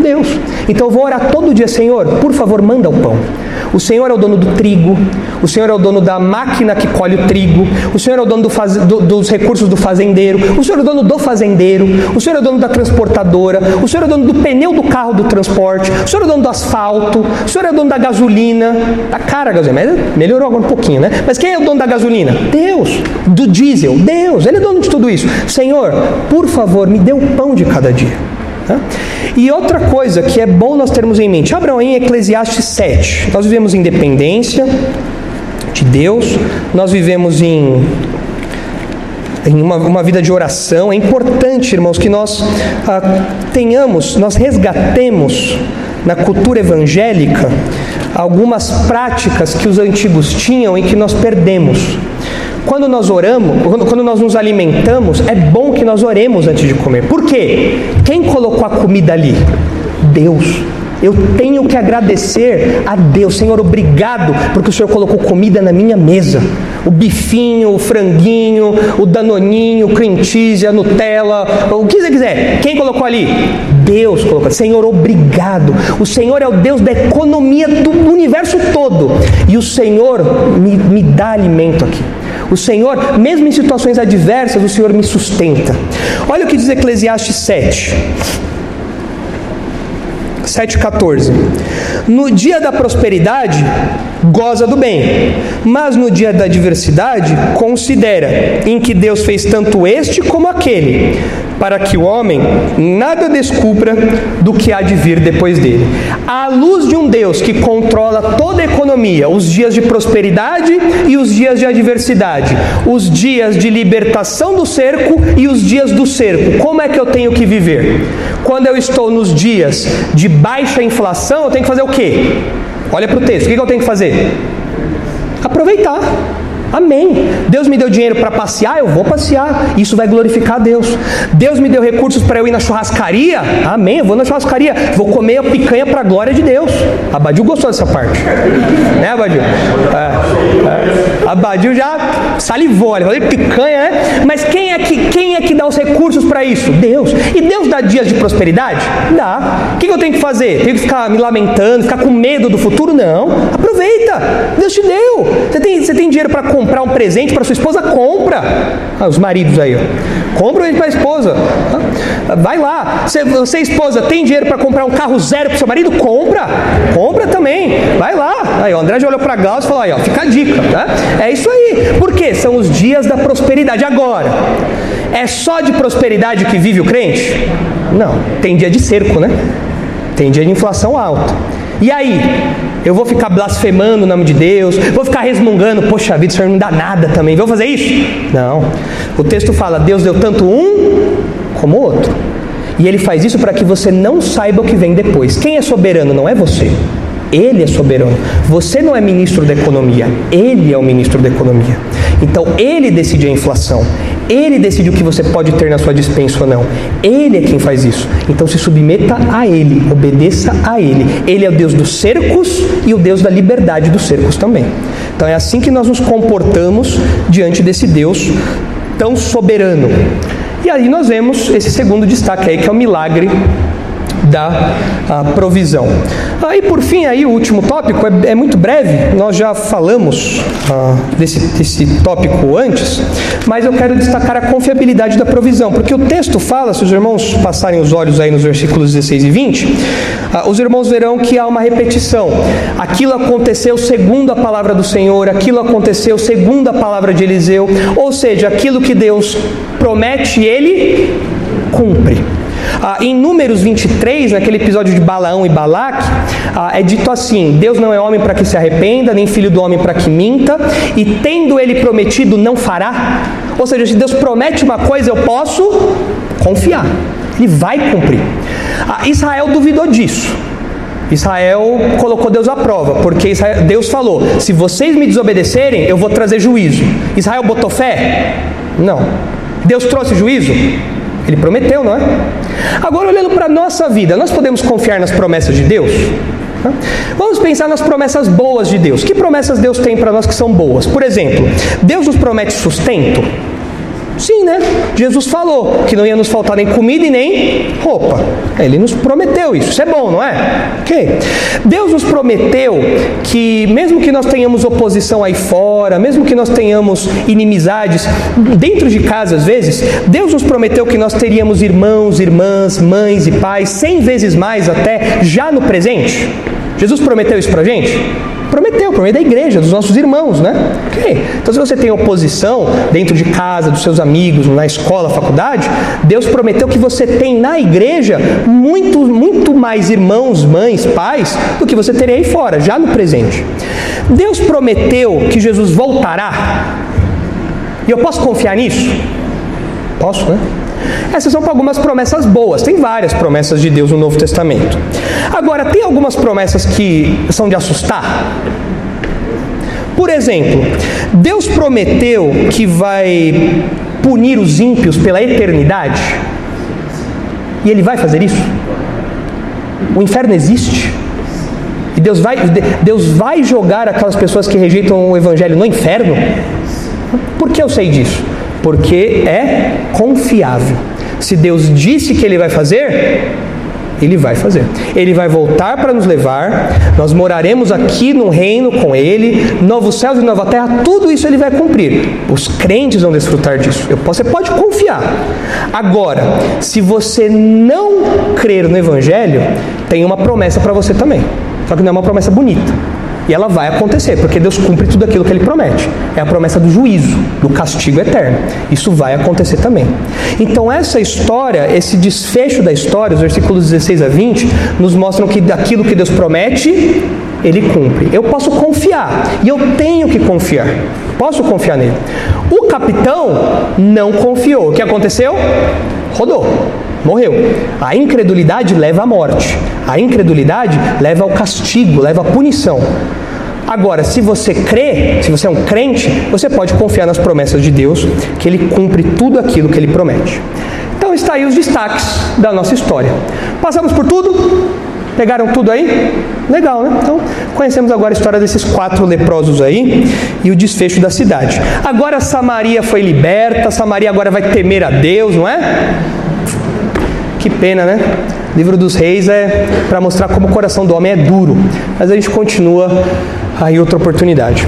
Deus. Então eu vou orar todo dia, Senhor, por favor, manda o pão. O Senhor é o dono do trigo, o Senhor é o dono da máquina que colhe o trigo, o Senhor é o dono do faz... do, dos recursos do fazendeiro, o Senhor é o dono do fazendeiro, o Senhor é o dono da transportadora, o Senhor é o dono do pneu do carro do transporte, o Senhor é o dono do asfalto, o Senhor é o dono da gasolina, da cara a gasolina, mas melhorou agora um pouquinho, né? Mas quem é o dono da gasolina? Deus. Do diesel, Deus, Ele é dono de tudo isso. Senhor, por favor, me dê o pão de cada dia. Tá? E outra coisa que é bom nós termos em mente, abram em Eclesiastes 7. Nós vivemos em dependência de Deus, nós vivemos em, em uma, uma vida de oração. É importante, irmãos, que nós ah, tenhamos, nós resgatemos na cultura evangélica algumas práticas que os antigos tinham e que nós perdemos. Quando nós oramos, quando, nós nos alimentamos, é bom que nós oremos antes de comer. Por quê? Quem colocou a comida ali? Deus. Eu tenho que agradecer a Deus, Senhor, obrigado, porque o Senhor colocou comida na minha mesa. O bifinho, o franguinho, o danoninho, o cream cheese, a Nutella, o que você quiser. Quem colocou ali? Deus colocou. Senhor, obrigado. O Senhor é o Deus da economia do universo todo. E o Senhor me, me dá alimento aqui. O Senhor, mesmo em situações adversas, o Senhor me sustenta. Olha o que diz Eclesiastes 7. 7,14. No dia da prosperidade, goza do bem, mas no dia da adversidade, considera em que Deus fez tanto este como aquele, para que o homem nada descubra do que há de vir depois dele. À luz de um Deus que controla toda a economia, os dias de prosperidade e os dias de adversidade, os dias de libertação do cerco e os dias do cerco, como é que eu tenho que viver? Quando eu estou nos dias de baixa inflação, eu tenho que fazer o quê? Olha para o texto, o que eu tenho que fazer? Aproveitar. Amém. Deus me deu dinheiro para passear, eu vou passear. Isso vai glorificar a Deus. Deus me deu recursos para eu ir na churrascaria. Amém. Eu vou na churrascaria. Vou comer a picanha para a glória de Deus. Abadil gostou dessa parte. Né, Abadil? É, é. Abadil já salivou. Ele falou, picanha, né? Mas quem é, que, quem é que dá os recursos para isso? Deus. E Deus dá dias de prosperidade? Dá. O que eu tenho que fazer? Tenho que ficar me lamentando, ficar com medo do futuro? Não. Aproveita. Deus te deu. Você tem, você tem dinheiro para comprar um presente para sua esposa, compra. Ah, os maridos aí, ó. compra um presente para a esposa. Ah, vai lá. Você, você esposa, tem dinheiro para comprar um carro zero para seu marido? Compra. Compra também. Vai lá. Aí, o André já olhou para Glaucio e falou: aí, ó, fica a dica, tá? É isso aí. Por quê? São os dias da prosperidade. Agora, é só de prosperidade que vive o crente? Não. Tem dia de cerco, né? Tem dia de inflação alta. E aí? Eu vou ficar blasfemando o nome de Deus, vou ficar resmungando, poxa vida, o Senhor não dá nada também, vou fazer isso? Não. O texto fala: Deus deu tanto um como outro. E ele faz isso para que você não saiba o que vem depois. Quem é soberano não é você. Ele é soberano. Você não é ministro da economia, ele é o ministro da economia. Então ele decide a inflação. Ele decide o que você pode ter na sua dispensa ou não. Ele é quem faz isso. Então se submeta a Ele, obedeça a Ele. Ele é o Deus dos cercos e o Deus da liberdade dos cercos também. Então é assim que nós nos comportamos diante desse Deus tão soberano. E aí nós vemos esse segundo destaque aí, que é o milagre da provisão. E por fim, aí o último tópico é, é muito breve, nós já falamos ah, desse, desse tópico antes, mas eu quero destacar a confiabilidade da provisão, porque o texto fala, se os irmãos passarem os olhos aí nos versículos 16 e 20, ah, os irmãos verão que há uma repetição. Aquilo aconteceu segundo a palavra do Senhor, aquilo aconteceu segundo a palavra de Eliseu, ou seja, aquilo que Deus promete, ele cumpre. Ah, em Números 23, naquele episódio de Balaão e Balaque, ah, é dito assim: Deus não é homem para que se arrependa, nem filho do homem para que minta, e tendo ele prometido, não fará. Ou seja, se Deus promete uma coisa, eu posso confiar, ele vai cumprir. Ah, Israel duvidou disso. Israel colocou Deus à prova, porque Israel, Deus falou: se vocês me desobedecerem, eu vou trazer juízo. Israel botou fé? Não. Deus trouxe juízo? Ele prometeu, não é? Agora, olhando para a nossa vida, nós podemos confiar nas promessas de Deus? Vamos pensar nas promessas boas de Deus. Que promessas Deus tem para nós que são boas? Por exemplo, Deus nos promete sustento? Sim, né? Jesus falou que não ia nos faltar nem comida e nem roupa. Ele nos prometeu isso. Isso é bom, não é? Ok. Deus nos prometeu que, mesmo que nós tenhamos oposição aí fora, mesmo que nós tenhamos inimizades dentro de casa às vezes, Deus nos prometeu que nós teríamos irmãos, irmãs, mães e pais, cem vezes mais até já no presente. Jesus prometeu isso pra gente? Prometeu, por meio da igreja, dos nossos irmãos, né? Ok. Então, se você tem oposição dentro de casa, dos seus amigos, na escola, faculdade, Deus prometeu que você tem na igreja muito, muito mais irmãos, mães, pais do que você teria aí fora, já no presente. Deus prometeu que Jesus voltará. E eu posso confiar nisso? Posso, né? Essas são algumas promessas boas. Tem várias promessas de Deus no Novo Testamento. Agora, tem algumas promessas que são de assustar? Por exemplo, Deus prometeu que vai punir os ímpios pela eternidade? E Ele vai fazer isso? O inferno existe? E Deus vai, Deus vai jogar aquelas pessoas que rejeitam o Evangelho no inferno? Por que eu sei disso? Porque é confiável. Se Deus disse que Ele vai fazer, Ele vai fazer. Ele vai voltar para nos levar, nós moraremos aqui no reino com Ele, novos céus e nova terra, tudo isso Ele vai cumprir. Os crentes vão desfrutar disso. Você pode confiar. Agora, se você não crer no Evangelho, tem uma promessa para você também. Só que não é uma promessa bonita. E ela vai acontecer, porque Deus cumpre tudo aquilo que ele promete. É a promessa do juízo, do castigo eterno. Isso vai acontecer também. Então, essa história, esse desfecho da história, os versículos 16 a 20, nos mostram que daquilo que Deus promete, ele cumpre. Eu posso confiar, e eu tenho que confiar. Posso confiar nele. O capitão não confiou. O que aconteceu? Rodou morreu. A incredulidade leva à morte. A incredulidade leva ao castigo, leva à punição. Agora, se você crê, se você é um crente, você pode confiar nas promessas de Deus, que Ele cumpre tudo aquilo que Ele promete. Então está aí os destaques da nossa história. Passamos por tudo? Pegaram tudo aí? Legal, né? Então, conhecemos agora a história desses quatro leprosos aí e o desfecho da cidade. Agora Samaria foi liberta, Samaria agora vai temer a Deus, não é? Que pena, né? O livro dos reis é para mostrar como o coração do homem é duro. Mas a gente continua aí outra oportunidade.